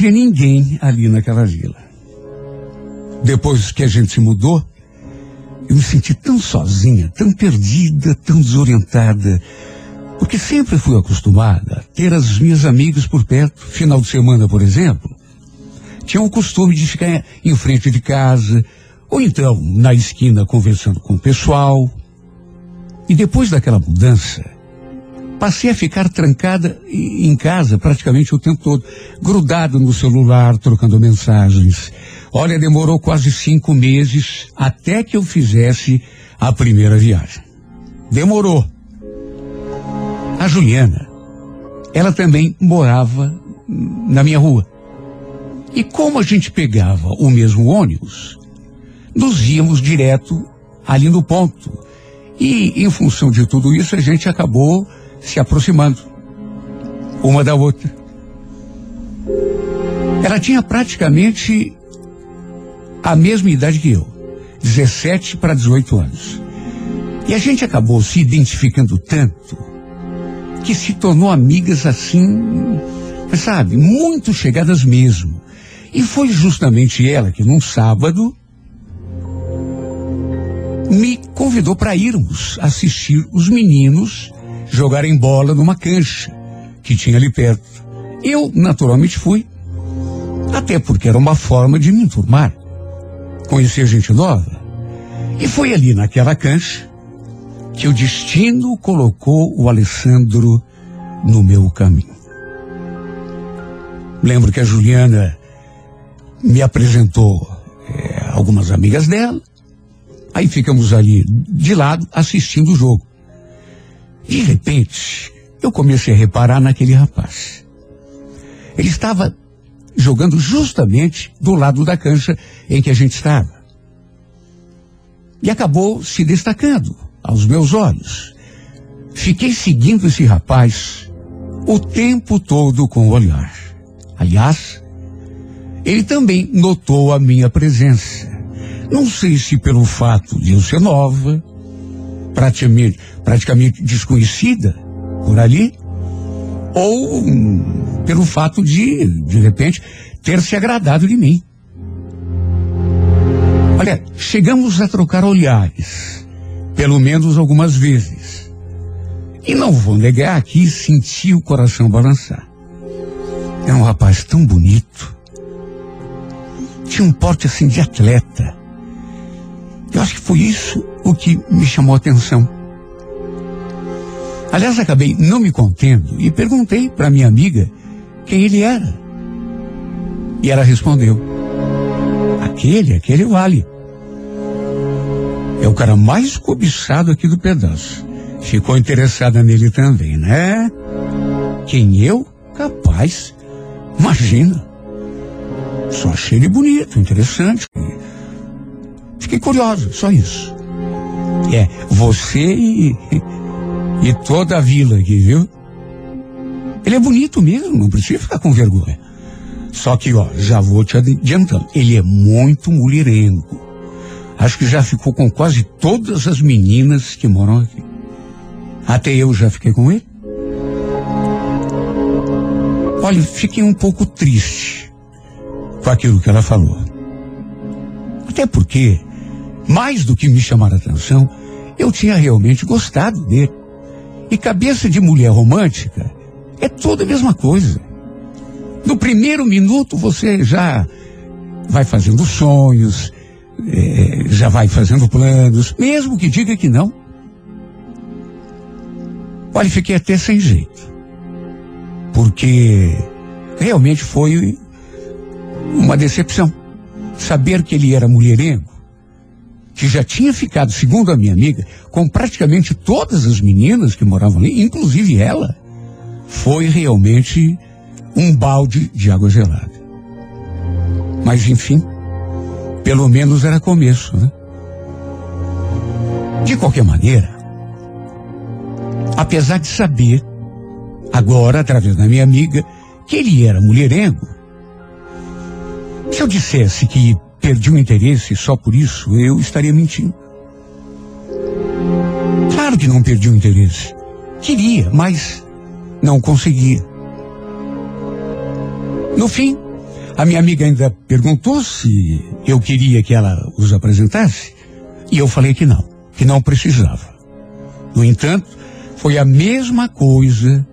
conhecia ninguém ali naquela vila. Depois que a gente se mudou, eu me senti tão sozinha, tão perdida, tão desorientada. Porque sempre fui acostumada a ter as minhas amigas por perto. Final de semana, por exemplo, tinha o costume de ficar em frente de casa, ou então na esquina conversando com o pessoal. E depois daquela mudança, passei a ficar trancada em casa praticamente o tempo todo, grudado no celular, trocando mensagens. Olha, demorou quase cinco meses até que eu fizesse a primeira viagem. Demorou. A Juliana, ela também morava na minha rua. E como a gente pegava o mesmo ônibus, nos íamos direto ali no ponto. E em função de tudo isso, a gente acabou se aproximando uma da outra. Ela tinha praticamente a mesma idade que eu, 17 para 18 anos. E a gente acabou se identificando tanto que se tornou amigas assim, sabe, muito chegadas mesmo. E foi justamente ela que num sábado me convidou para irmos assistir os meninos jogarem bola numa cancha que tinha ali perto. Eu naturalmente fui, até porque era uma forma de me enturmar conhecer gente nova. E foi ali naquela cancha que o destino colocou o Alessandro no meu caminho. Lembro que a Juliana me apresentou é, algumas amigas dela. Aí ficamos ali de lado assistindo o jogo. De repente, eu comecei a reparar naquele rapaz. Ele estava jogando justamente do lado da cancha em que a gente estava. E acabou se destacando aos meus olhos. Fiquei seguindo esse rapaz o tempo todo com o olhar. Aliás, ele também notou a minha presença. Não sei se pelo fato de eu ser nova, praticamente, praticamente desconhecida por ali, ou hum, pelo fato de, de repente, ter se agradado de mim. Olha, chegamos a trocar olhares, pelo menos algumas vezes. E não vou negar que senti o coração balançar. Era um rapaz tão bonito. Tinha um porte assim de atleta. Eu acho que foi isso o que me chamou a atenção. Aliás, acabei não me contendo e perguntei para minha amiga quem ele era. E ela respondeu: Aquele, aquele vale. É o cara mais cobiçado aqui do pedaço. Ficou interessada nele também, né? Quem eu? Capaz. Imagina. Só achei ele bonito, interessante. Fiquei curioso, só isso. É, você e, e toda a vila aqui, viu? Ele é bonito mesmo, não precisa ficar com vergonha. Só que, ó, já vou te adiantando, ele é muito mulherengo. Acho que já ficou com quase todas as meninas que moram aqui. Até eu já fiquei com ele. Olha, fiquei um pouco triste com aquilo que ela falou. Até porque, mais do que me chamar a atenção, eu tinha realmente gostado dele. E cabeça de mulher romântica é toda a mesma coisa. No primeiro minuto você já vai fazendo sonhos, é, já vai fazendo planos, mesmo que diga que não. Olha, fiquei até sem jeito. Porque realmente foi uma decepção. Saber que ele era mulherengo, que já tinha ficado, segundo a minha amiga, com praticamente todas as meninas que moravam ali, inclusive ela, foi realmente um balde de água gelada. Mas enfim, pelo menos era começo, né? De qualquer maneira, apesar de saber, agora, através da minha amiga, que ele era mulherengo, se eu dissesse que perdi o interesse só por isso, eu estaria mentindo. Claro que não perdi o interesse. Queria, mas não conseguia. No fim, a minha amiga ainda perguntou se eu queria que ela os apresentasse, e eu falei que não, que não precisava. No entanto, foi a mesma coisa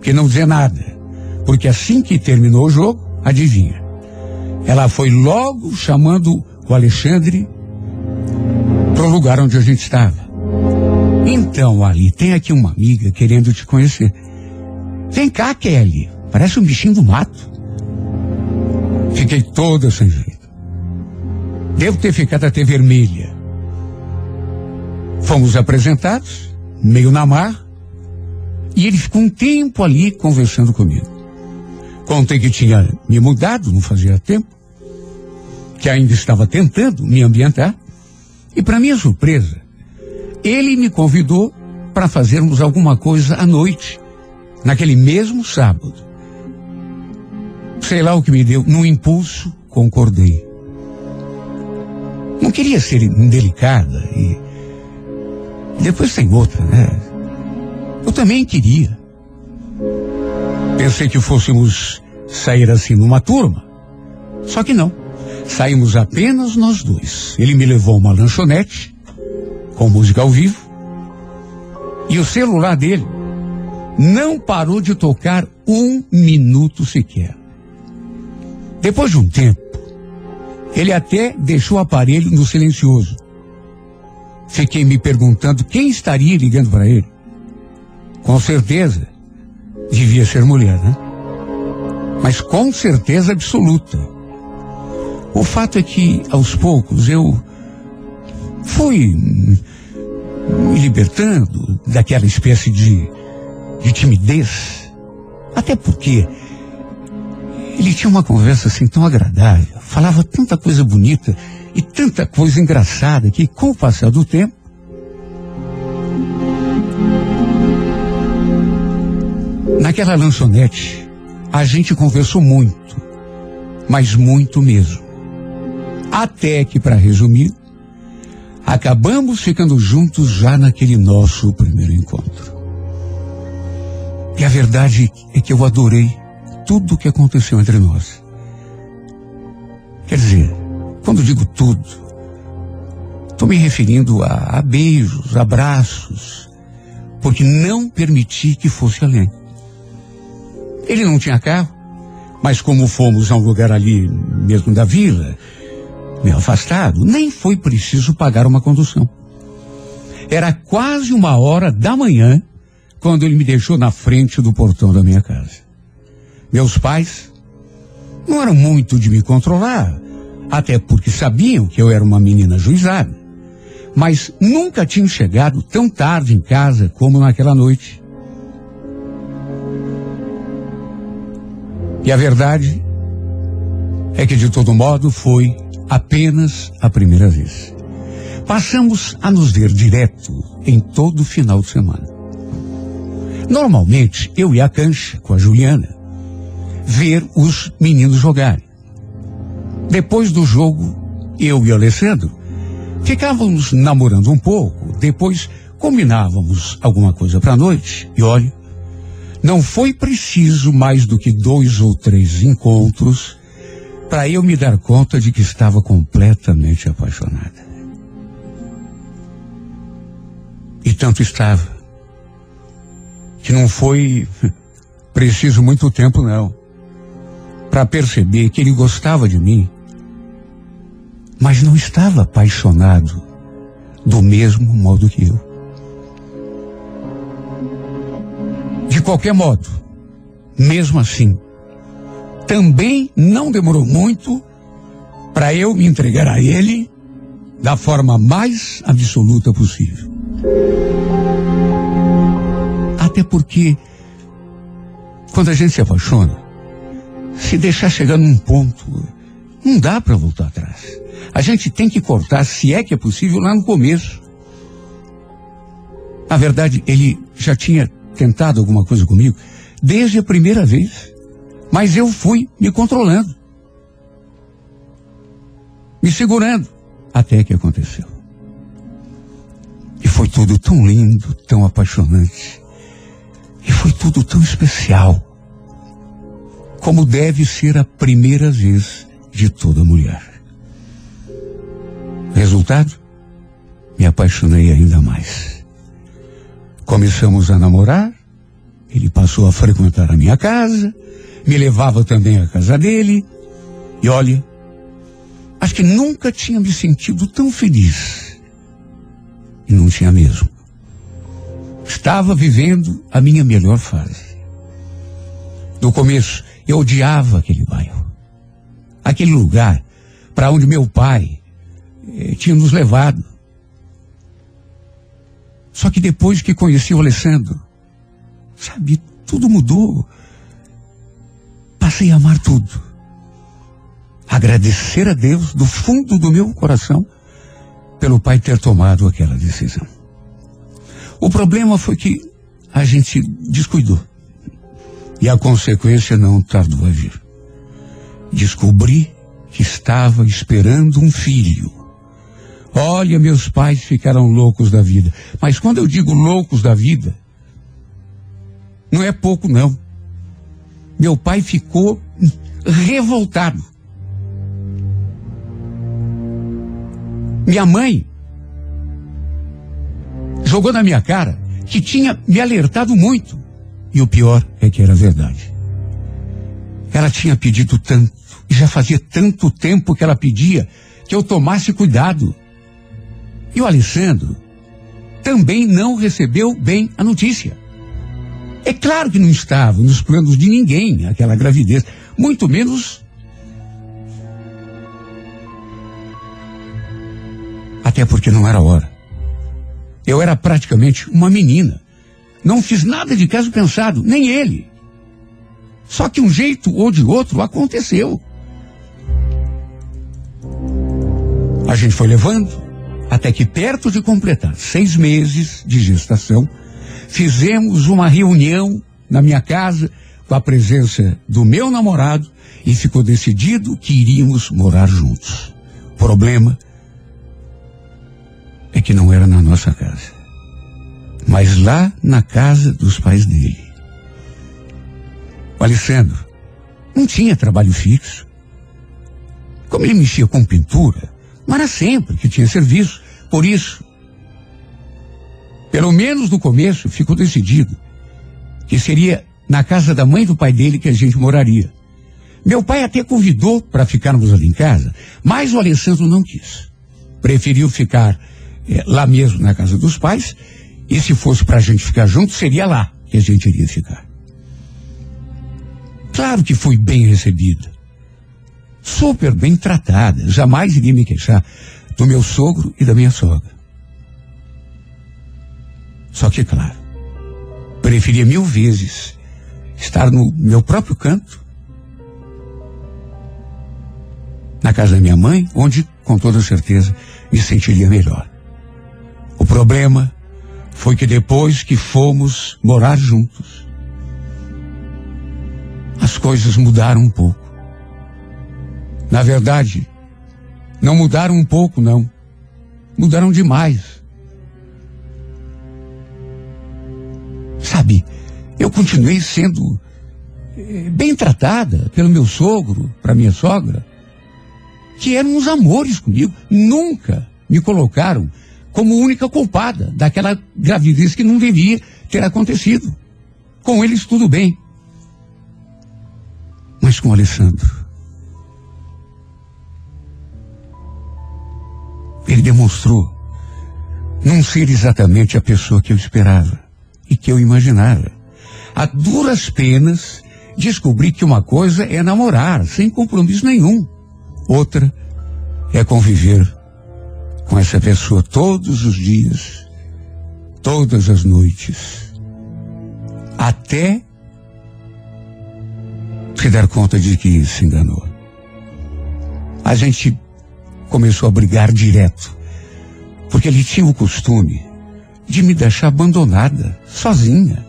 que não dizer nada, porque assim que terminou o jogo, adivinha? Ela foi logo chamando o Alexandre para o lugar onde a gente estava. Então, Ali, tem aqui uma amiga querendo te conhecer. Vem cá, Kelly. Parece um bichinho do mato. Fiquei toda sem jeito. Devo ter ficado até vermelha. Fomos apresentados, meio na mar, e ele ficou um tempo ali conversando comigo. Contei que tinha me mudado, não fazia tempo, que ainda estava tentando me ambientar, e para minha surpresa, ele me convidou para fazermos alguma coisa à noite, naquele mesmo sábado. Sei lá o que me deu, num impulso, concordei. Não queria ser indelicada e depois tem outra, né? Eu também queria. Pensei que fôssemos sair assim numa turma. Só que não. Saímos apenas nós dois. Ele me levou uma lanchonete com música ao vivo e o celular dele não parou de tocar um minuto sequer. Depois de um tempo, ele até deixou o aparelho no silencioso. Fiquei me perguntando quem estaria ligando para ele. Com certeza, devia ser mulher, né? Mas com certeza absoluta. O fato é que, aos poucos, eu fui me libertando daquela espécie de, de timidez. Até porque ele tinha uma conversa assim tão agradável, falava tanta coisa bonita e tanta coisa engraçada que, com o passar do tempo, naquela lanchonete, a gente conversou muito, mas muito mesmo. Até que, para resumir, acabamos ficando juntos já naquele nosso primeiro encontro. E a verdade é que eu adorei tudo o que aconteceu entre nós. Quer dizer, Quando digo tudo, estou me referindo a, a beijos, abraços, porque não permiti que fosse além. Ele não tinha carro, mas como fomos a um lugar ali mesmo da vila, meio afastado, nem foi preciso pagar uma condução. Era quase uma hora da manhã quando ele me deixou na frente do portão da minha casa. Meus pais não eram muito de me controlar, até porque sabiam que eu era uma menina juizada, mas nunca tinham chegado tão tarde em casa como naquela noite. E a verdade é que, de todo modo, foi apenas a primeira vez. Passamos a nos ver direto em todo final de semana. Normalmente, eu ia à cancha com a Juliana ver os meninos jogarem. Depois do jogo, eu e Alessandro ficávamos namorando um pouco, depois combinávamos alguma coisa para a noite e olha, não foi preciso mais do que dois ou três encontros para eu me dar conta de que estava completamente apaixonada. E tanto estava, que não foi preciso muito tempo, não, para perceber que ele gostava de mim, mas não estava apaixonado do mesmo modo que eu. De qualquer modo, mesmo assim, também não demorou muito para eu me entregar a ele da forma mais absoluta possível. Até porque, quando a gente se apaixona, se deixar chegar num ponto, não dá para voltar atrás. A gente tem que cortar, se é que é possível, lá no começo. Na verdade, ele já tinha tentado alguma coisa comigo desde a primeira vez. Mas eu fui me controlando. Me segurando. Até que aconteceu. E foi tudo tão lindo, tão apaixonante. E foi tudo tão especial. Como deve ser a primeira vez de toda mulher. Resultado? Me apaixonei ainda mais. Começamos a namorar, ele passou a frequentar a minha casa, me levava também à casa dele. E olha, acho que nunca tinha me sentido tão feliz. E não tinha mesmo. Estava vivendo a minha melhor fase. No começo, eu odiava aquele bairro. Aquele lugar para onde meu pai eh, tinha nos levado. Só que depois que conheci o Alessandro, sabe, tudo mudou passei a amar tudo. Agradecer a Deus do fundo do meu coração pelo pai ter tomado aquela decisão. O problema foi que a gente descuidou. E a consequência não tardou a vir. Descobri que estava esperando um filho. Olha, meus pais ficaram loucos da vida. Mas quando eu digo loucos da vida, não é pouco, não. Meu pai ficou revoltado. Minha mãe jogou na minha cara que tinha me alertado muito. E o pior é que era verdade. Ela tinha pedido tanto, e já fazia tanto tempo que ela pedia que eu tomasse cuidado. E o Alessandro também não recebeu bem a notícia. É claro que não estava nos planos de ninguém aquela gravidez, muito menos. Até porque não era hora. Eu era praticamente uma menina. Não fiz nada de caso pensado, nem ele. Só que um jeito ou de outro aconteceu. A gente foi levando até que perto de completar seis meses de gestação, fizemos uma reunião na minha casa com a presença do meu namorado e ficou decidido que iríamos morar juntos. O problema é que não era na nossa casa, mas lá na casa dos pais dele. O Alessandro não tinha trabalho fixo. Como ele mexia com pintura, não era sempre que tinha serviço. Por isso, pelo menos no começo, ficou decidido que seria na casa da mãe do pai dele que a gente moraria. Meu pai até convidou para ficarmos ali em casa, mas o Alessandro não quis. Preferiu ficar é, lá mesmo na casa dos pais, e se fosse para a gente ficar junto, seria lá que a gente iria ficar. Claro que fui bem recebida. Super bem tratada. Jamais iria me queixar do meu sogro e da minha sogra. Só que, claro, preferia mil vezes estar no meu próprio canto, na casa da minha mãe, onde, com toda certeza, me sentiria melhor. O problema foi que depois que fomos morar juntos, as coisas mudaram um pouco. Na verdade, não mudaram um pouco, não. Mudaram demais. Sabe, eu continuei sendo eh, bem tratada pelo meu sogro, para minha sogra, que eram uns amores comigo. Nunca me colocaram como única culpada daquela gravidez que não devia ter acontecido. Com eles tudo bem. Mas com o Alessandro. Ele demonstrou não ser exatamente a pessoa que eu esperava e que eu imaginava. A duras penas, descobri que uma coisa é namorar, sem compromisso nenhum. Outra é conviver com essa pessoa todos os dias, todas as noites, até se dar conta de que se enganou. A gente começou a brigar direto, porque ele tinha o costume de me deixar abandonada, sozinha.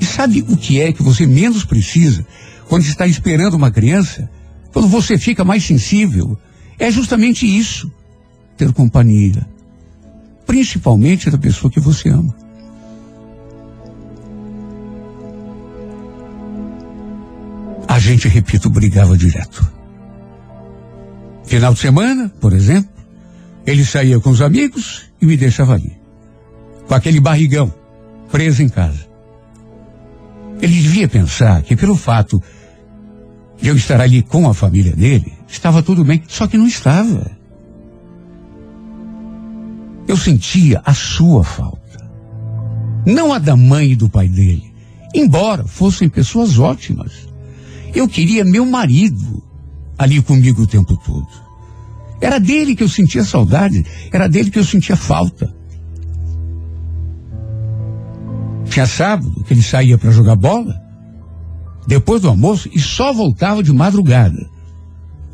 E sabe o que é que você menos precisa quando está esperando uma criança? Quando você fica mais sensível? É justamente isso. Ter companhia. Principalmente da pessoa que você ama. A gente, repito, brigava direto. Final de semana, por exemplo, ele saía com os amigos e me deixava ali com aquele barrigão preso em casa. Ele devia pensar que pelo fato de eu estar ali com a família dele, estava tudo bem, só que não estava. Eu sentia a sua falta, não a da mãe e do pai dele, embora fossem pessoas ótimas. Eu queria meu marido ali comigo o tempo todo. Era dele que eu sentia saudade, era dele que eu sentia falta. Tinha sábado que ele saía para jogar bola, depois do almoço, e só voltava de madrugada.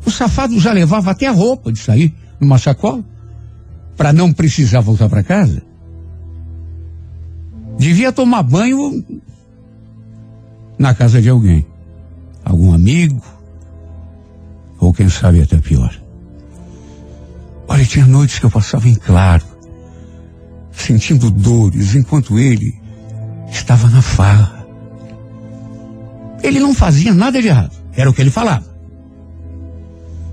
O safado já levava até a roupa de sair numa sacola, para não precisar voltar para casa. Devia tomar banho na casa de alguém, algum amigo, ou quem sabe até pior. Olha, tinha noites que eu passava em claro, sentindo dores, enquanto ele estava na farra. Ele não fazia nada de errado, era o que ele falava.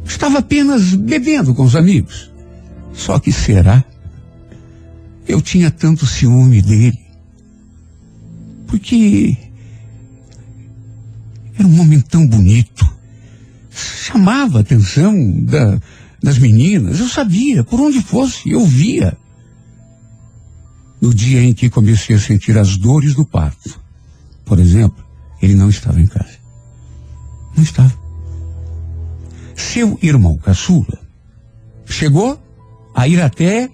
Estava apenas bebendo com os amigos. Só que será? Eu tinha tanto ciúme dele. Porque era um homem tão bonito. Chamava a atenção da, das meninas. Eu sabia, por onde fosse, eu via no dia em que comecei a sentir as dores do parto. Por exemplo, ele não estava em casa. Não estava. Seu irmão caçula chegou a ir até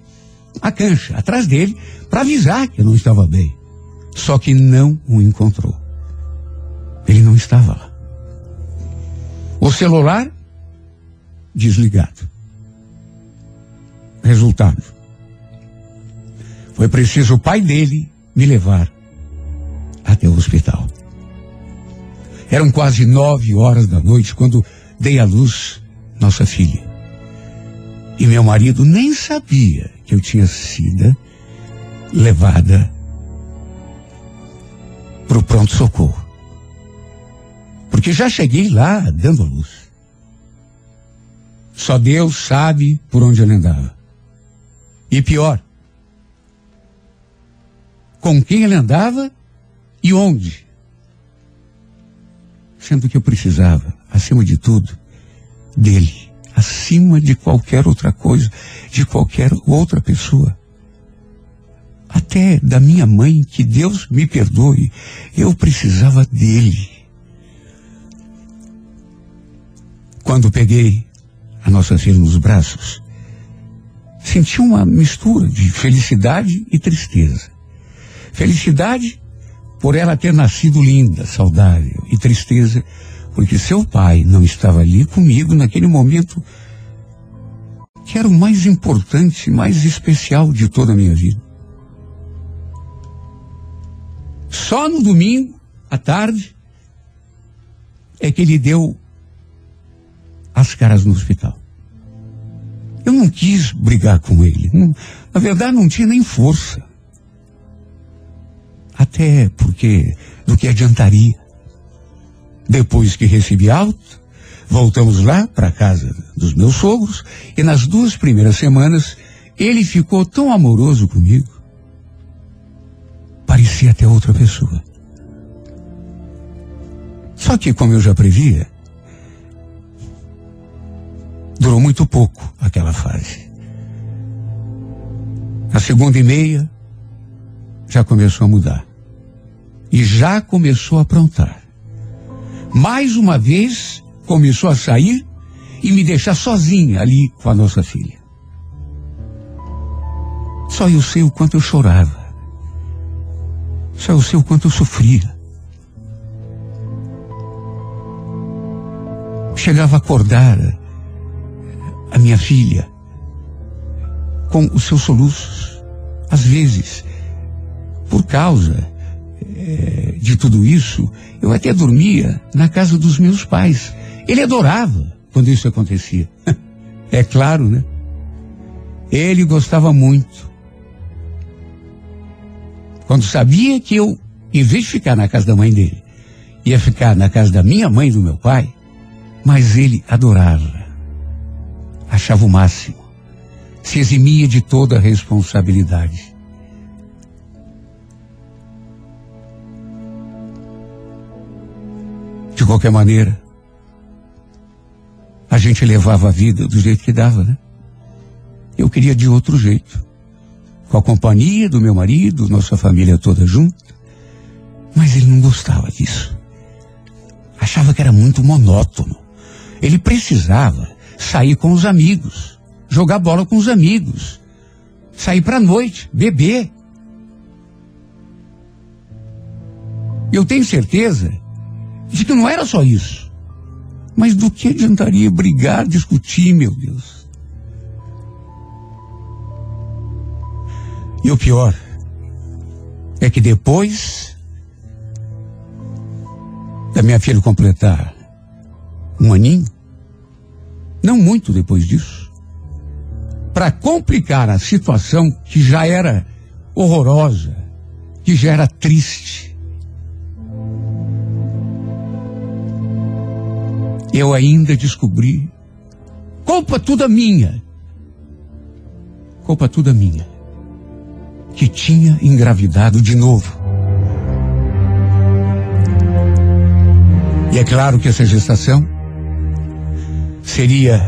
a cancha, atrás dele, para avisar que eu não estava bem. Só que não o encontrou. Ele não estava lá. O celular desligado. Resultado foi preciso o pai dele me levar até o hospital. Eram quase nove horas da noite quando dei à luz nossa filha. E meu marido nem sabia que eu tinha sido levada para o pronto-socorro. Porque já cheguei lá dando a luz. Só Deus sabe por onde ele andava. E pior, com quem ele andava e onde. Sendo que eu precisava, acima de tudo, dele, acima de qualquer outra coisa, de qualquer outra pessoa. Até da minha mãe, que Deus me perdoe, eu precisava dele. Quando peguei a nossa filha nos braços, senti uma mistura de felicidade e tristeza. Felicidade por ela ter nascido linda, saudável, e tristeza porque seu pai não estava ali comigo naquele momento que era o mais importante, mais especial de toda a minha vida. Só no domingo, à tarde, é que ele deu as caras no hospital. Eu não quis brigar com ele. Não, na verdade, não tinha nem força. Até porque, do que adiantaria? Depois que recebi alta, voltamos lá para casa dos meus sogros e nas duas primeiras semanas ele ficou tão amoroso comigo. Parecia até outra pessoa. Só que, como eu já previa, durou muito pouco aquela fase. A segunda e meia já começou a mudar e já começou a aprontar. Mais uma vez começou a sair e me deixar sozinha ali com a nossa filha. Só eu sei o quanto eu chorava. Só eu sei o quanto eu sofria. Chegava a acordar a minha filha com os seus soluços. Às vezes, por causa é, de tudo isso, eu até dormia na casa dos meus pais. Ele adorava quando isso acontecia. <laughs> é claro, né? Ele gostava muito. Quando sabia que eu, em vez de ficar na casa da mãe dele, ia ficar na casa da minha mãe e do meu pai, mas ele adorava. Achava o máximo. Se eximia de toda a responsabilidade. De qualquer maneira, a gente levava a vida do jeito que dava, né? Eu queria de outro jeito. Com a companhia do meu marido, nossa família toda junta. Mas ele não gostava disso. Achava que era muito monótono. Ele precisava sair com os amigos, jogar bola com os amigos, sair para noite, beber. Eu tenho certeza de que não era só isso. Mas do que adiantaria brigar, discutir, meu Deus? E o pior é que depois da minha filha completar um aninho, não muito depois disso, para complicar a situação que já era horrorosa, que já era triste, eu ainda descobri. Culpa toda minha. Culpa toda minha. Que tinha engravidado de novo. E é claro que essa gestação seria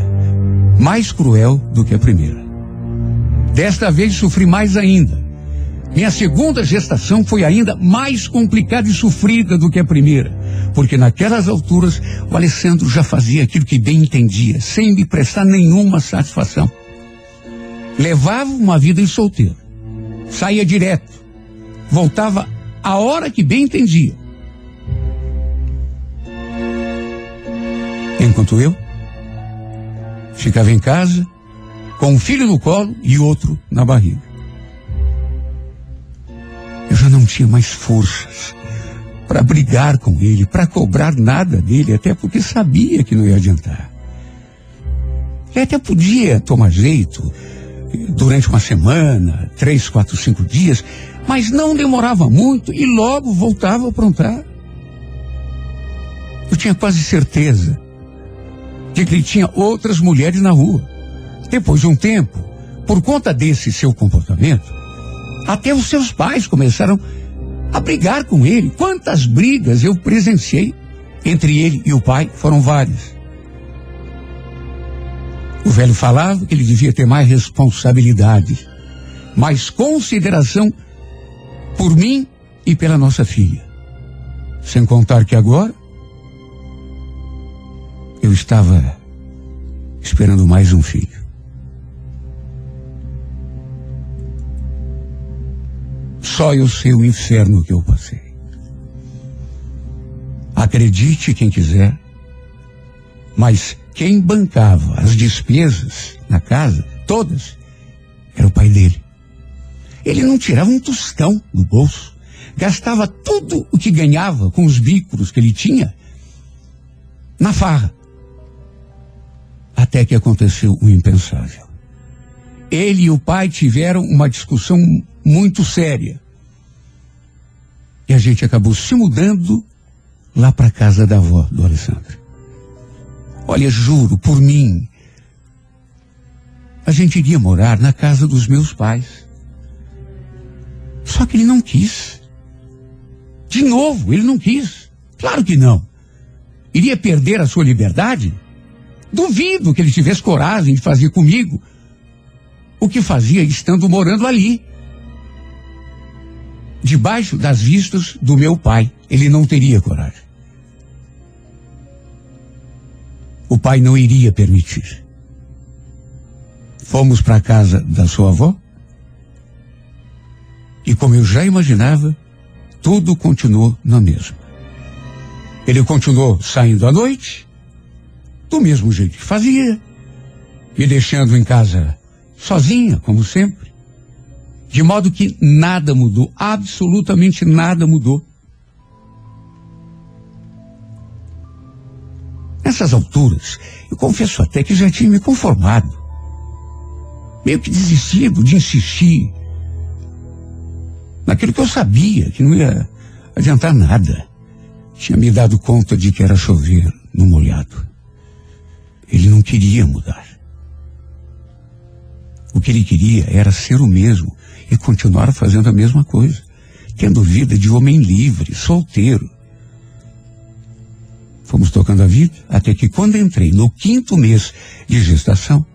mais cruel do que a primeira. Desta vez sofri mais ainda. Minha segunda gestação foi ainda mais complicada e sofrida do que a primeira, porque naquelas alturas o Alessandro já fazia aquilo que bem entendia, sem me prestar nenhuma satisfação. Levava uma vida em solteiro, saía direto, voltava a hora que bem entendia. Enquanto eu ficava em casa, com um filho no colo e outro na barriga. Eu já não tinha mais forças para brigar com ele, para cobrar nada dele, até porque sabia que não ia adiantar. Ele até podia tomar jeito durante uma semana, três, quatro, cinco dias, mas não demorava muito e logo voltava a aprontar. Eu tinha quase certeza de que ele tinha outras mulheres na rua. Depois de um tempo, por conta desse seu comportamento, até os seus pais começaram a brigar com ele. Quantas brigas eu presenciei entre ele e o pai foram várias. O velho falava que ele devia ter mais responsabilidade, mais consideração por mim e pela nossa filha. Sem contar que agora eu estava esperando mais um filho. Só eu sei o inferno que eu passei. Acredite quem quiser, mas quem bancava as despesas na casa, todas, era o pai dele. Ele não tirava um tostão do bolso. Gastava tudo o que ganhava com os bicos que ele tinha na farra. Até que aconteceu o impensável. Ele e o pai tiveram uma discussão muito séria. E a gente acabou se mudando lá para casa da avó do Alessandro. Olha, juro, por mim, a gente iria morar na casa dos meus pais. Só que ele não quis. De novo, ele não quis. Claro que não. Iria perder a sua liberdade? Duvido que ele tivesse coragem de fazer comigo o que fazia estando morando ali. Debaixo das vistas do meu pai. Ele não teria coragem. o pai não iria permitir. Fomos para a casa da sua avó e, como eu já imaginava, tudo continuou na mesma. Ele continuou saindo à noite, do mesmo jeito que fazia, me deixando em casa sozinha, como sempre. De modo que nada mudou, absolutamente nada mudou. Nessas alturas, eu confesso até que já tinha me conformado. Meio que desistido de insistir naquilo que eu sabia que não ia adiantar nada. Tinha me dado conta de que era chover no molhado. Ele não queria mudar. O que ele queria era ser o mesmo e continuar fazendo a mesma coisa, tendo vida de homem livre, solteiro, Fomos tocando a vida até que quando entrei no quinto mês de gestação,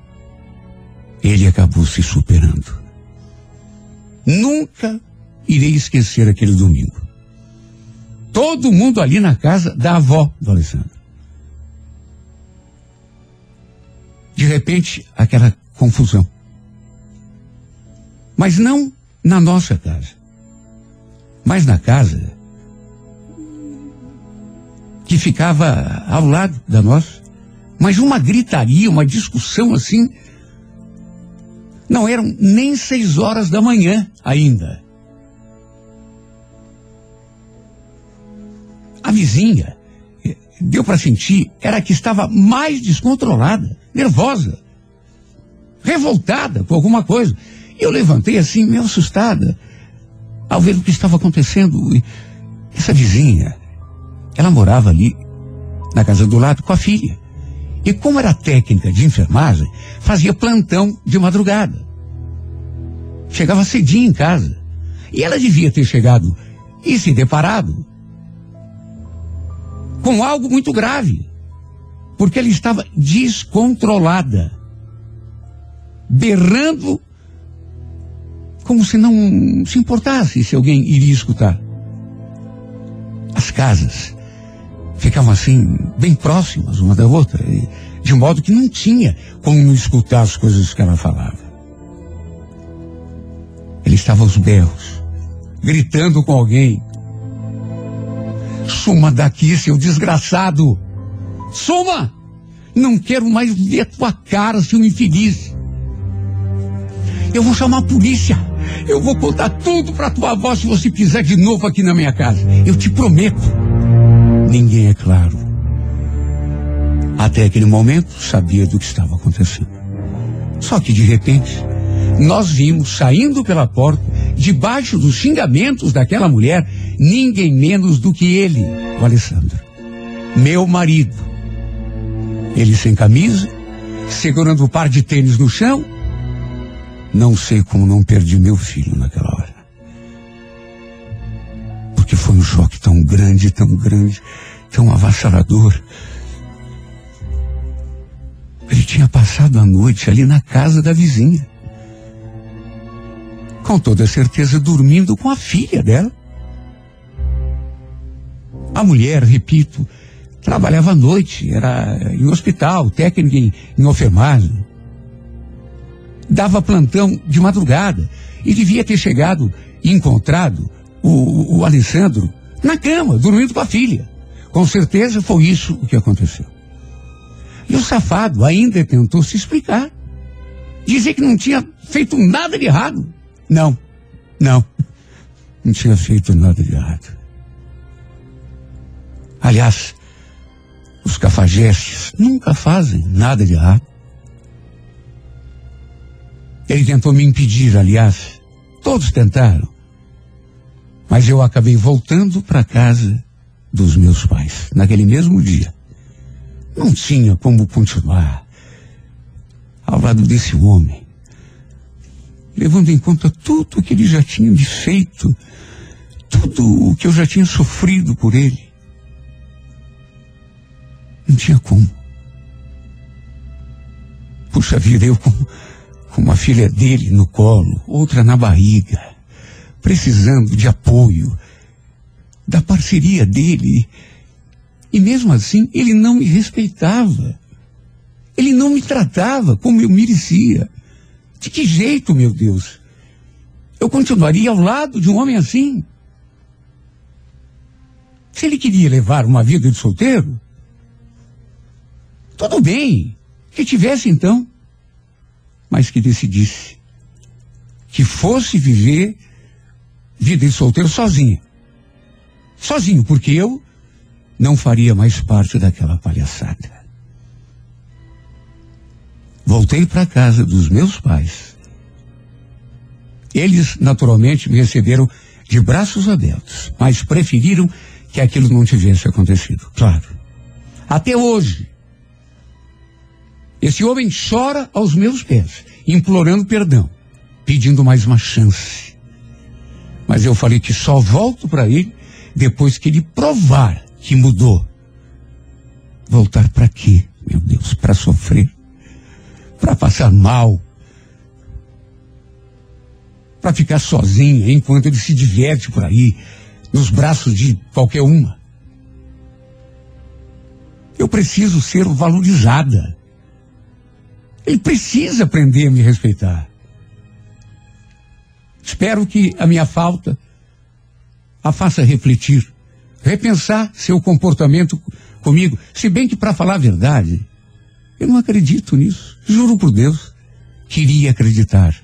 ele acabou se superando. Nunca irei esquecer aquele domingo. Todo mundo ali na casa da avó do Alessandro. De repente, aquela confusão. Mas não na nossa casa, mas na casa que ficava ao lado da nossa. Mas uma gritaria, uma discussão assim. Não eram nem seis horas da manhã ainda. A vizinha, eh, deu para sentir, era que estava mais descontrolada, nervosa, revoltada com alguma coisa. Eu levantei assim, meio assustada, ao ver o que estava acontecendo. Essa vizinha, ela morava ali, na casa do lado, com a filha. E como era técnica de enfermagem, fazia plantão de madrugada. Chegava cedinho em casa. E ela devia ter chegado e se deparado com algo muito grave. Porque ela estava descontrolada. Berrando como se não se importasse se alguém iria escutar. As casas ficavam assim, bem próximas uma da outra, de modo que não tinha como escutar as coisas que ela falava. Ele estava aos berros, gritando com alguém. Suma daqui, seu desgraçado! Suma! Não quero mais ver tua cara, seu infeliz. Eu vou chamar a polícia. Eu vou contar tudo para tua avó se você pisar de novo aqui na minha casa. Eu te prometo. Ninguém, é claro, até aquele momento sabia do que estava acontecendo. Só que de repente, nós vimos saindo pela porta, debaixo dos xingamentos daquela mulher, ninguém menos do que ele, o Alessandro, meu marido. Ele sem camisa, segurando o par de tênis no chão. Não sei como não perdi meu filho naquela hora. Porque foi um choque tão grande, tão grande, tão avassalador. Ele tinha passado a noite ali na casa da vizinha. Com toda certeza dormindo com a filha dela. A mulher, repito, trabalhava à noite, era em hospital, técnica em, em enfermagem. Dava plantão de madrugada e devia ter chegado e encontrado o, o Alessandro na cama, dormindo com a filha. Com certeza foi isso o que aconteceu. E o safado ainda tentou se explicar. Dizer que não tinha feito nada de errado. Não, não. Não tinha feito nada de errado. Aliás, os cafajestes nunca fazem nada de errado. Ele tentou me impedir, aliás. Todos tentaram. Mas eu acabei voltando para casa dos meus pais, naquele mesmo dia. Não tinha como continuar ao lado desse homem, levando em conta tudo o que ele já tinha me feito, tudo o que eu já tinha sofrido por ele. Não tinha como. Puxa vida, eu com, com uma filha dele no colo, outra na barriga, precisando de apoio, da parceria dele. E mesmo assim, ele não me respeitava. Ele não me tratava como eu merecia. De que jeito, meu Deus? Eu continuaria ao lado de um homem assim? Se ele queria levar uma vida de solteiro, tudo bem, que tivesse então, mas que decidisse que fosse viver vida de solteiro sozinha. Sozinho, porque eu não faria mais parte daquela palhaçada. Voltei para casa dos meus pais. Eles, naturalmente, me receberam de braços abertos, mas preferiram que aquilo não tivesse acontecido. Claro. Até hoje, esse homem chora aos meus pés, implorando perdão, pedindo mais uma chance. Mas eu falei que só volto para ele depois que ele provar que mudou. Voltar para quê, meu Deus? Para sofrer? Para passar mal? Para ficar sozinho enquanto ele se diverte por aí, nos braços de qualquer uma? Eu preciso ser valorizada. Ele precisa aprender a me respeitar. Espero que a minha falta a faça refletir, repensar seu comportamento comigo. Se bem que, para falar a verdade, eu não acredito nisso. Juro por Deus. Queria acreditar,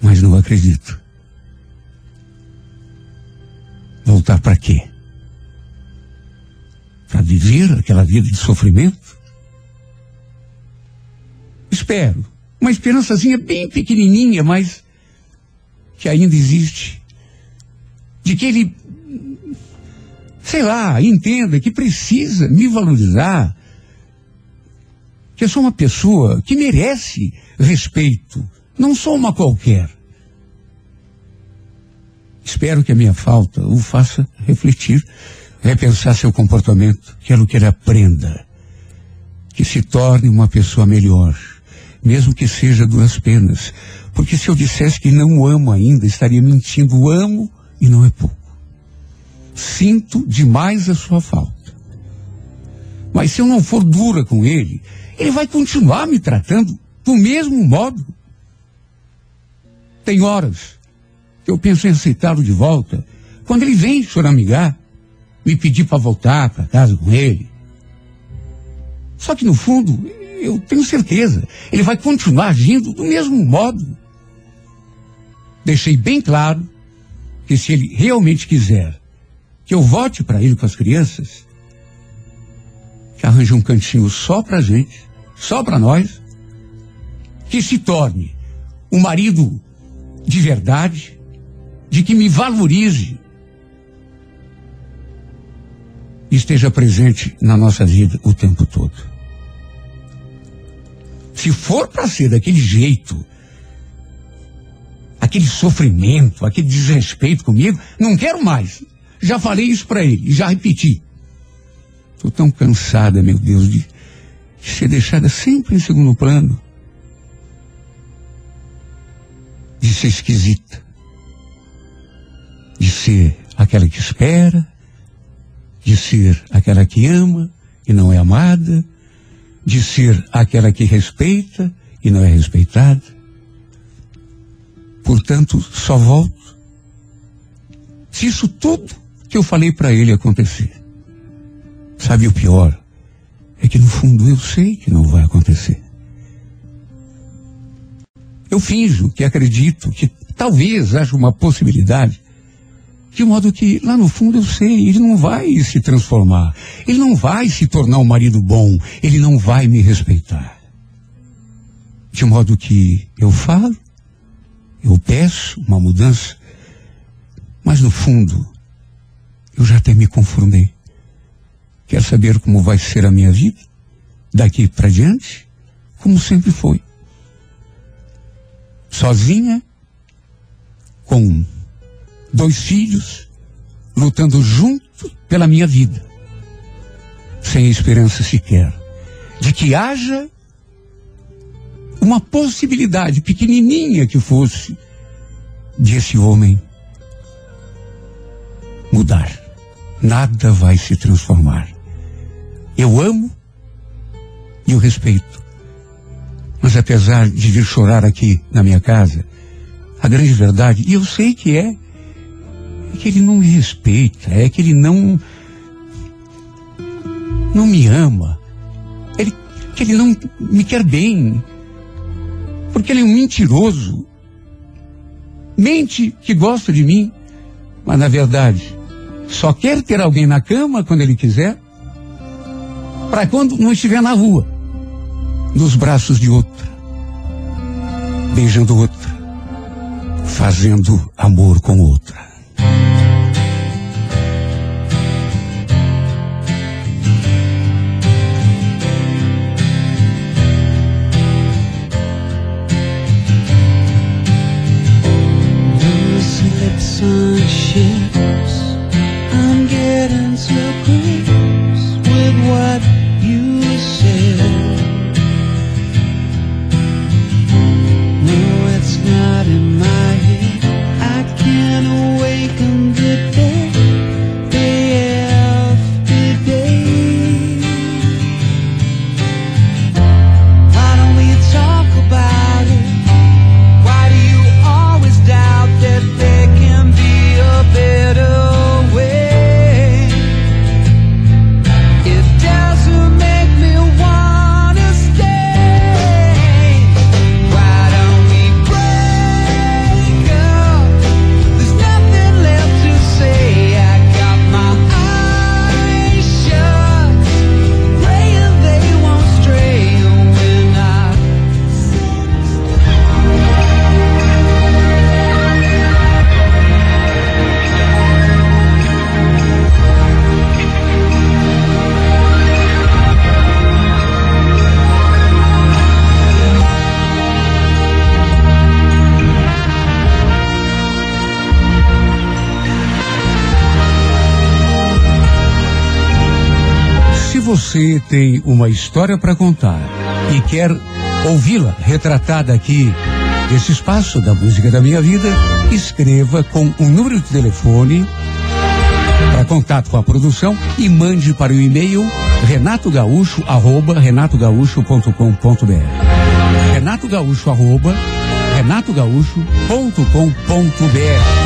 mas não acredito. Voltar para quê? Para viver aquela vida de sofrimento? Espero. Uma esperançazinha bem pequenininha, mas que ainda existe. De que ele, sei lá, entenda que precisa me valorizar. Que eu sou uma pessoa que merece respeito. Não sou uma qualquer. Espero que a minha falta o faça refletir, repensar seu comportamento. Quero que ele aprenda. Que se torne uma pessoa melhor mesmo que seja duas penas. Porque se eu dissesse que não amo ainda, estaria mentindo. Amo e não é pouco. Sinto demais a sua falta. Mas se eu não for dura com ele, ele vai continuar me tratando do mesmo modo. Tem horas que eu penso em aceitá-lo de volta, quando ele vem choramingar, me pedir para voltar para casa com ele. Só que no fundo, eu tenho certeza. Ele vai continuar agindo do mesmo modo. Deixei bem claro que se ele realmente quiser que eu volte para ele com as crianças, que arranje um cantinho só para gente, só para nós, que se torne um marido de verdade, de que me valorize, esteja presente na nossa vida o tempo todo. Se for para ser daquele jeito, aquele sofrimento, aquele desrespeito comigo, não quero mais. Já falei isso para ele, já repeti. Estou tão cansada, meu Deus, de ser deixada sempre em segundo plano. De ser esquisita. De ser aquela que espera. De ser aquela que ama e não é amada. De ser aquela que respeita e não é respeitada. Portanto, só volto se isso tudo que eu falei para ele acontecer. Sabe o pior? É que no fundo eu sei que não vai acontecer. Eu finjo que acredito que talvez haja uma possibilidade, de modo que lá no fundo eu sei, ele não vai se transformar, ele não vai se tornar um marido bom, ele não vai me respeitar. De modo que eu falo, eu peço uma mudança, mas no fundo eu já até me conformei. Quer saber como vai ser a minha vida? Daqui para diante? Como sempre foi. Sozinha, com dois filhos, lutando junto pela minha vida. Sem esperança sequer de que haja uma possibilidade pequenininha que fosse de esse homem mudar. Nada vai se transformar. Eu amo e o respeito. Mas apesar de vir chorar aqui na minha casa, a grande verdade, e eu sei que é, é que ele não me respeita, é que ele não não me ama, ele, que ele não me quer bem, porque ele é um mentiroso. Mente que gosta de mim, mas na verdade só quer ter alguém na cama quando ele quiser, para quando não estiver na rua, nos braços de outra, beijando outra, fazendo amor com outra. Tem uma história para contar e quer ouvi-la retratada aqui nesse espaço da música da minha vida, escreva com um número de telefone para contato com a produção e mande para o e-mail Renato Gaúcho arroba renatogaúcho.com.br Renato Gaúcho arroba renatogaúcho.com.br